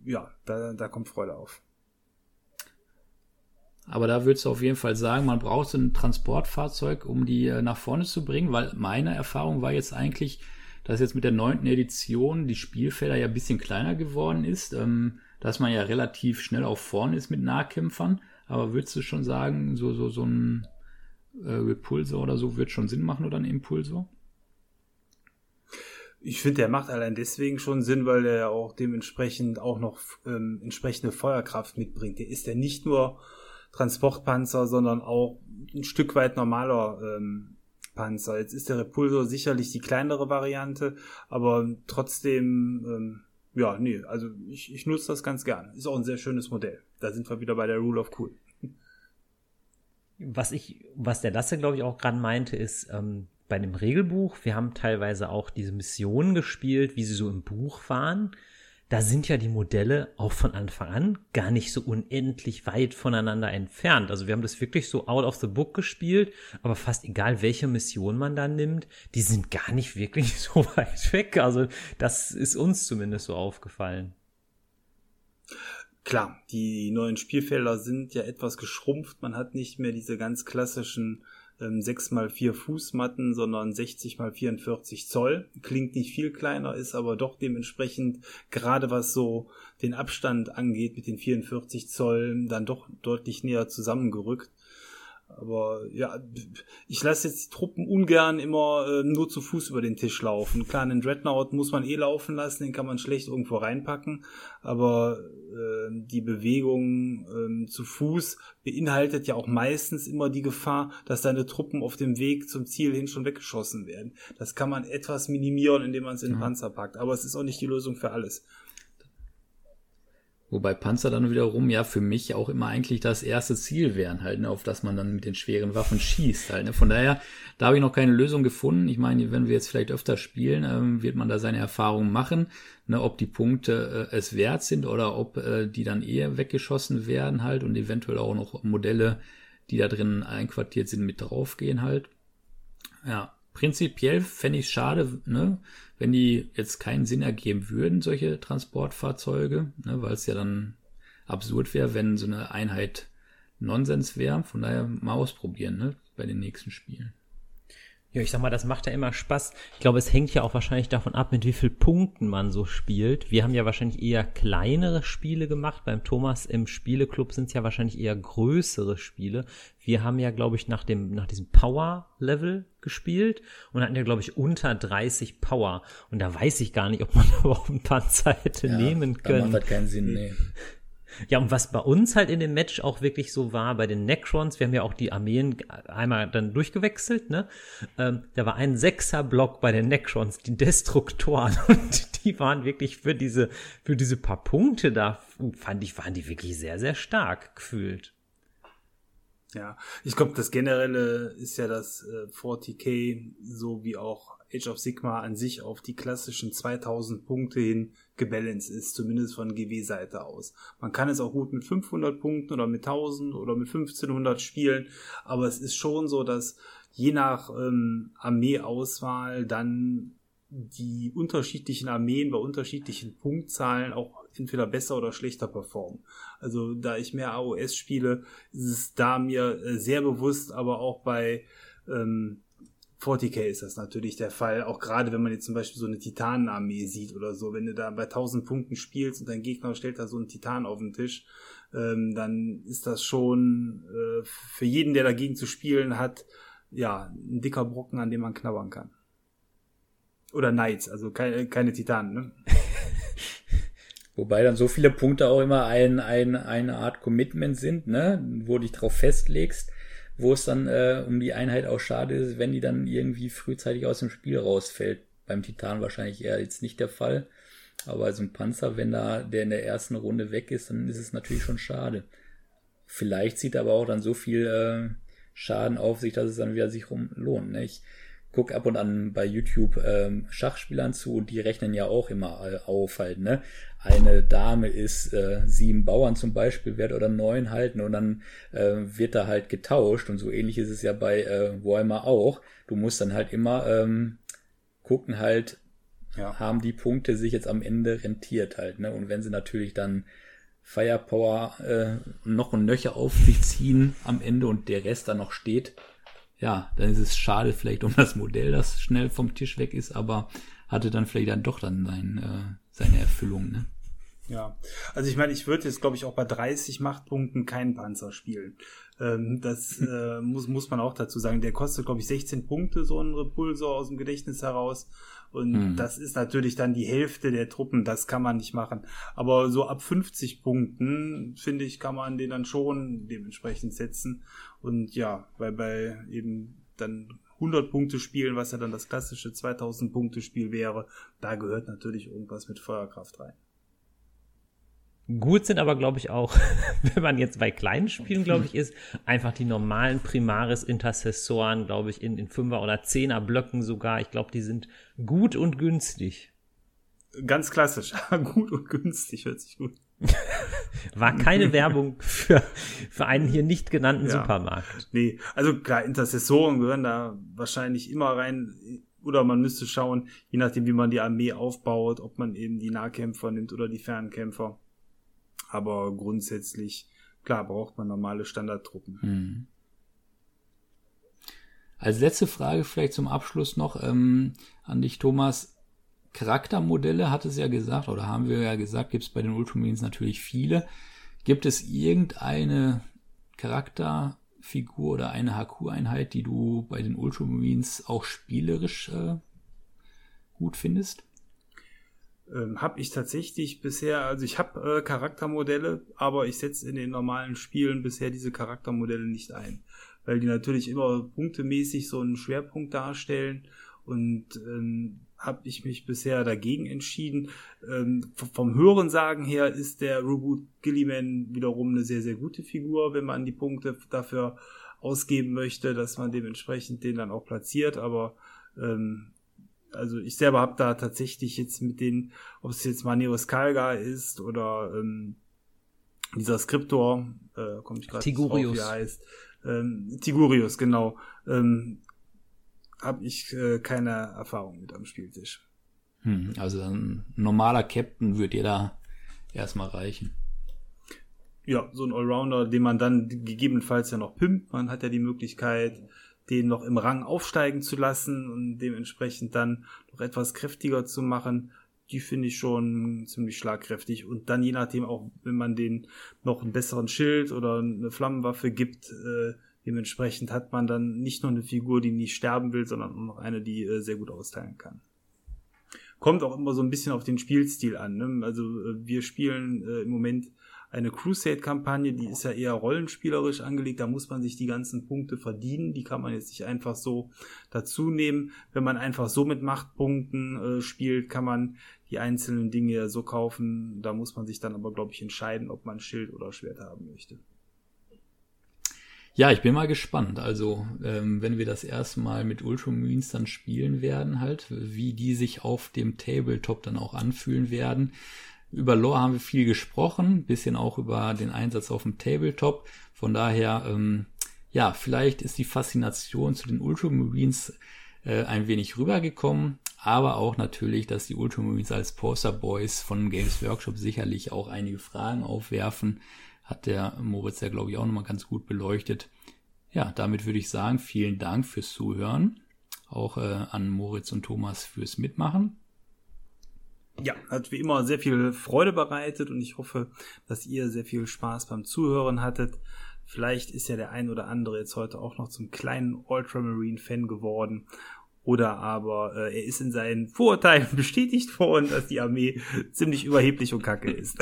ja, da, da kommt Freude auf. Aber da würdest du auf jeden Fall sagen, man braucht so ein Transportfahrzeug, um die äh, nach vorne zu bringen, weil meine Erfahrung war jetzt eigentlich, dass jetzt mit der neunten Edition die Spielfelder ja ein bisschen kleiner geworden ist, ähm, dass man ja relativ schnell auch vorne ist mit Nahkämpfern. Aber würdest du schon sagen, so, so, so ein äh, Repulsor oder so wird schon Sinn machen oder ein Impulsor? Ich finde, der macht allein deswegen schon Sinn, weil er auch dementsprechend auch noch ähm, entsprechende Feuerkraft mitbringt. Der ist ja nicht nur Transportpanzer, sondern auch ein Stück weit normaler ähm, Panzer. Jetzt ist der Repulsor sicherlich die kleinere Variante, aber trotzdem, ähm, ja, nee, also ich, ich nutze das ganz gern. Ist auch ein sehr schönes Modell. Da sind wir wieder bei der Rule of Cool. Was ich, was der Lasse, glaube ich, auch gerade meinte, ist, ähm, bei dem Regelbuch, wir haben teilweise auch diese Missionen gespielt, wie sie so im Buch waren da sind ja die Modelle auch von Anfang an gar nicht so unendlich weit voneinander entfernt. Also wir haben das wirklich so out of the book gespielt, aber fast egal, welche Mission man da nimmt, die sind gar nicht wirklich so weit weg. Also das ist uns zumindest so aufgefallen. Klar, die neuen Spielfelder sind ja etwas geschrumpft. Man hat nicht mehr diese ganz klassischen ähm, 6 mal 4 Fußmatten, sondern 60 mal 44 Zoll. Klingt nicht viel kleiner, ist aber doch dementsprechend, gerade was so den Abstand angeht mit den 44 Zoll, dann doch deutlich näher zusammengerückt. Aber ja, ich lasse jetzt die Truppen ungern immer äh, nur zu Fuß über den Tisch laufen. Klar, einen Dreadnought muss man eh laufen lassen, den kann man schlecht irgendwo reinpacken. Aber äh, die Bewegung äh, zu Fuß beinhaltet ja auch meistens immer die Gefahr, dass deine Truppen auf dem Weg zum Ziel hin schon weggeschossen werden. Das kann man etwas minimieren, indem man es in den Panzer packt. Aber es ist auch nicht die Lösung für alles. Wobei Panzer dann wiederum ja für mich auch immer eigentlich das erste Ziel wären, halt, ne, auf das man dann mit den schweren Waffen schießt. Halt, ne. Von daher, da habe ich noch keine Lösung gefunden. Ich meine, wenn wir jetzt vielleicht öfter spielen, ähm, wird man da seine Erfahrungen machen, ne, ob die Punkte äh, es wert sind oder ob äh, die dann eher weggeschossen werden halt und eventuell auch noch Modelle, die da drin einquartiert sind, mit draufgehen halt. Ja, prinzipiell fände ich es schade, ne, wenn die jetzt keinen Sinn ergeben würden, solche Transportfahrzeuge, ne, weil es ja dann absurd wäre, wenn so eine Einheit Nonsens wäre. Von daher mal ausprobieren, ne, bei den nächsten Spielen. Ja, ich sag mal, das macht ja immer Spaß. Ich glaube, es hängt ja auch wahrscheinlich davon ab, mit wie viel Punkten man so spielt. Wir haben ja wahrscheinlich eher kleinere Spiele gemacht. Beim Thomas im Spieleclub sind es ja wahrscheinlich eher größere Spiele. Wir haben ja, glaube ich, nach dem, nach diesem Power-Level gespielt und hatten ja, glaube ich, unter 30 Power. Und da weiß ich gar nicht, ob man überhaupt einen Panzer hätte ja, nehmen können. Das macht halt keinen Sinn, nee. Ja, und was bei uns halt in dem Match auch wirklich so war, bei den Necrons, wir haben ja auch die Armeen einmal dann durchgewechselt, ne? Ähm, da war ein Sechser-Block bei den Necrons, die Destruktoren, und die waren wirklich für diese, für diese paar Punkte da, fand ich, waren die wirklich sehr, sehr stark gefühlt. Ja, ich glaube, das Generelle ist ja, dass äh, 40k so wie auch Age of Sigma an sich auf die klassischen 2000 Punkte hin gebalanced ist, zumindest von GW-Seite aus. Man kann es auch gut mit 500 Punkten oder mit 1000 oder mit 1500 spielen, aber es ist schon so, dass je nach ähm, Armeeauswahl dann die unterschiedlichen Armeen bei unterschiedlichen Punktzahlen auch entweder besser oder schlechter performen. Also da ich mehr AOS spiele, ist es da mir äh, sehr bewusst, aber auch bei ähm, 40k ist das natürlich der Fall, auch gerade wenn man jetzt zum Beispiel so eine Titanenarmee sieht oder so, wenn du da bei 1000 Punkten spielst und dein Gegner stellt da so einen Titan auf den Tisch, ähm, dann ist das schon äh, für jeden, der dagegen zu spielen hat, ja, ein dicker Brocken, an dem man knabbern kann. Oder Knights, also keine, keine Titanen, ne? Wobei dann so viele Punkte auch immer ein, ein, eine Art Commitment sind, ne, wo du dich drauf festlegst wo es dann äh, um die Einheit auch schade ist, wenn die dann irgendwie frühzeitig aus dem Spiel rausfällt. Beim Titan wahrscheinlich eher jetzt nicht der Fall. Aber so ein Panzer, wenn da der in der ersten Runde weg ist, dann ist es natürlich schon schade. Vielleicht zieht aber auch dann so viel äh, Schaden auf sich, dass es dann wieder sich rum lohnt. Ne? Ich guck ab und an bei YouTube ähm, Schachspielern zu und die rechnen ja auch immer äh, auf halt, ne? Eine Dame ist äh, sieben Bauern zum Beispiel wert oder neun halten und dann äh, wird da halt getauscht und so ähnlich ist es ja bei äh, Warhammer auch. Du musst dann halt immer ähm, gucken halt, ja. haben die Punkte sich jetzt am Ende rentiert halt, ne? Und wenn sie natürlich dann Firepower äh, noch und nöcher auf sich ziehen am Ende und der Rest dann noch steht, ja, dann ist es schade vielleicht um das Modell, das schnell vom Tisch weg ist, aber hatte dann vielleicht dann doch dann sein, äh, seine Erfüllung, ne? Ja, also ich meine, ich würde jetzt, glaube ich, auch bei 30 Machtpunkten keinen Panzer spielen. Ähm, das äh, muss, muss man auch dazu sagen. Der kostet, glaube ich, 16 Punkte, so ein Repulsor aus dem Gedächtnis heraus. Und mhm. das ist natürlich dann die Hälfte der Truppen, das kann man nicht machen. Aber so ab 50 Punkten, finde ich, kann man den dann schon dementsprechend setzen. Und ja, weil bei eben dann 100 Punkte spielen, was ja dann das klassische 2000 Punkte Spiel wäre, da gehört natürlich irgendwas mit Feuerkraft rein. Gut sind aber, glaube ich, auch, wenn man jetzt bei kleinen Spielen, glaube ich, ist, einfach die normalen Primaris-Intercessoren, glaube ich, in, in Fünfer- oder Zehner-Blöcken sogar. Ich glaube, die sind gut und günstig. Ganz klassisch. gut und günstig, hört sich gut. War keine Werbung für, für einen hier nicht genannten ja. Supermarkt. Nee, also klar, Intercessoren gehören da wahrscheinlich immer rein. Oder man müsste schauen, je nachdem, wie man die Armee aufbaut, ob man eben die Nahkämpfer nimmt oder die Fernkämpfer. Aber grundsätzlich, klar, braucht man normale Standardtruppen. Mhm. Als letzte Frage vielleicht zum Abschluss noch ähm, an dich, Thomas. Charaktermodelle hat es ja gesagt, oder haben wir ja gesagt, gibt es bei den Ultramarines natürlich viele. Gibt es irgendeine Charakterfigur oder eine HQ-Einheit, die du bei den Ultramarines auch spielerisch äh, gut findest? Ähm, habe ich tatsächlich bisher, also ich habe äh, Charaktermodelle, aber ich setze in den normalen Spielen bisher diese Charaktermodelle nicht ein, weil die natürlich immer punktemäßig so einen Schwerpunkt darstellen und ähm, habe ich mich bisher dagegen entschieden. Ähm, vom Hörensagen her ist der Reboot Gilliman wiederum eine sehr, sehr gute Figur, wenn man die Punkte dafür ausgeben möchte, dass man dementsprechend den dann auch platziert, aber ähm, also ich selber habe da tatsächlich jetzt mit den, ob es jetzt Maneus Kalga ist oder ähm, dieser Skriptor, äh, komme ich gerade Tigurius. wie er heißt. Ähm, Tigurius, genau. Ähm, habe ich äh, keine Erfahrung mit am Spieltisch. Hm, also ein normaler Captain würde dir da erstmal reichen. Ja, so ein Allrounder, den man dann gegebenenfalls ja noch pimpt. Man hat ja die Möglichkeit, den noch im Rang aufsteigen zu lassen und dementsprechend dann noch etwas kräftiger zu machen, die finde ich schon ziemlich schlagkräftig. Und dann je nachdem auch, wenn man den noch einen besseren Schild oder eine Flammenwaffe gibt, äh, dementsprechend hat man dann nicht nur eine Figur, die nicht sterben will, sondern auch noch eine, die äh, sehr gut austeilen kann. Kommt auch immer so ein bisschen auf den Spielstil an. Ne? Also äh, wir spielen äh, im Moment eine Crusade-Kampagne, die ist ja eher rollenspielerisch angelegt, da muss man sich die ganzen Punkte verdienen, die kann man jetzt nicht einfach so dazu nehmen. Wenn man einfach so mit Machtpunkten äh, spielt, kann man die einzelnen Dinge so kaufen, da muss man sich dann aber, glaube ich, entscheiden, ob man Schild oder Schwert haben möchte. Ja, ich bin mal gespannt. Also, ähm, wenn wir das erste Mal mit Ultramarines dann spielen werden, halt, wie die sich auf dem Tabletop dann auch anfühlen werden. Über Lore haben wir viel gesprochen, bisschen auch über den Einsatz auf dem Tabletop. Von daher, ähm, ja, vielleicht ist die Faszination zu den Ultramarines äh, ein wenig rübergekommen, aber auch natürlich, dass die Ultramarines als Poster Boys von Games Workshop sicherlich auch einige Fragen aufwerfen. Hat der Moritz ja, glaube ich, auch nochmal ganz gut beleuchtet. Ja, damit würde ich sagen, vielen Dank fürs Zuhören. Auch äh, an Moritz und Thomas fürs Mitmachen. Ja, hat wie immer sehr viel Freude bereitet und ich hoffe, dass ihr sehr viel Spaß beim Zuhören hattet. Vielleicht ist ja der ein oder andere jetzt heute auch noch zum kleinen Ultramarine-Fan geworden. Oder aber äh, er ist in seinen Vorurteilen bestätigt worden, dass die Armee ziemlich überheblich und kacke ist.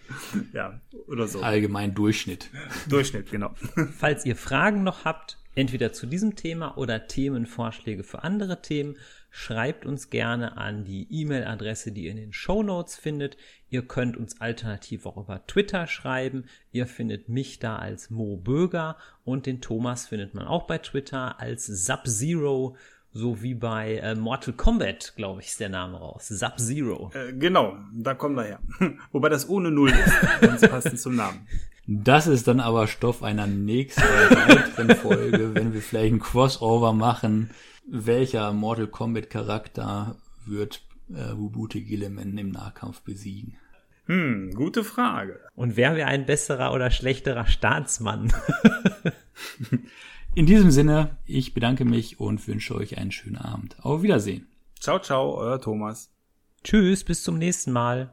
ja, oder so. Allgemein Durchschnitt. Durchschnitt, genau. Falls ihr Fragen noch habt, entweder zu diesem Thema oder Themenvorschläge für andere Themen, schreibt uns gerne an die E-Mail-Adresse, die ihr in den Show Notes findet. Ihr könnt uns alternativ auch über Twitter schreiben. Ihr findet mich da als Mo Böger und den Thomas findet man auch bei Twitter als Sub-Zero, so wie bei äh, Mortal Kombat, glaube ich, ist der Name raus. Sub-Zero. Äh, genau, da kommen wir her. Wobei das ohne Null ist, ganz passend zum Namen. Das ist dann aber Stoff einer nächsten weiteren Folge, wenn wir vielleicht ein Crossover machen welcher Mortal Kombat Charakter wird äh, Wubute Gilliman im Nahkampf besiegen? Hm, gute Frage. Und wer wäre ein besserer oder schlechterer Staatsmann? In diesem Sinne, ich bedanke mich und wünsche euch einen schönen Abend. Auf Wiedersehen. Ciao, ciao, euer Thomas. Tschüss, bis zum nächsten Mal.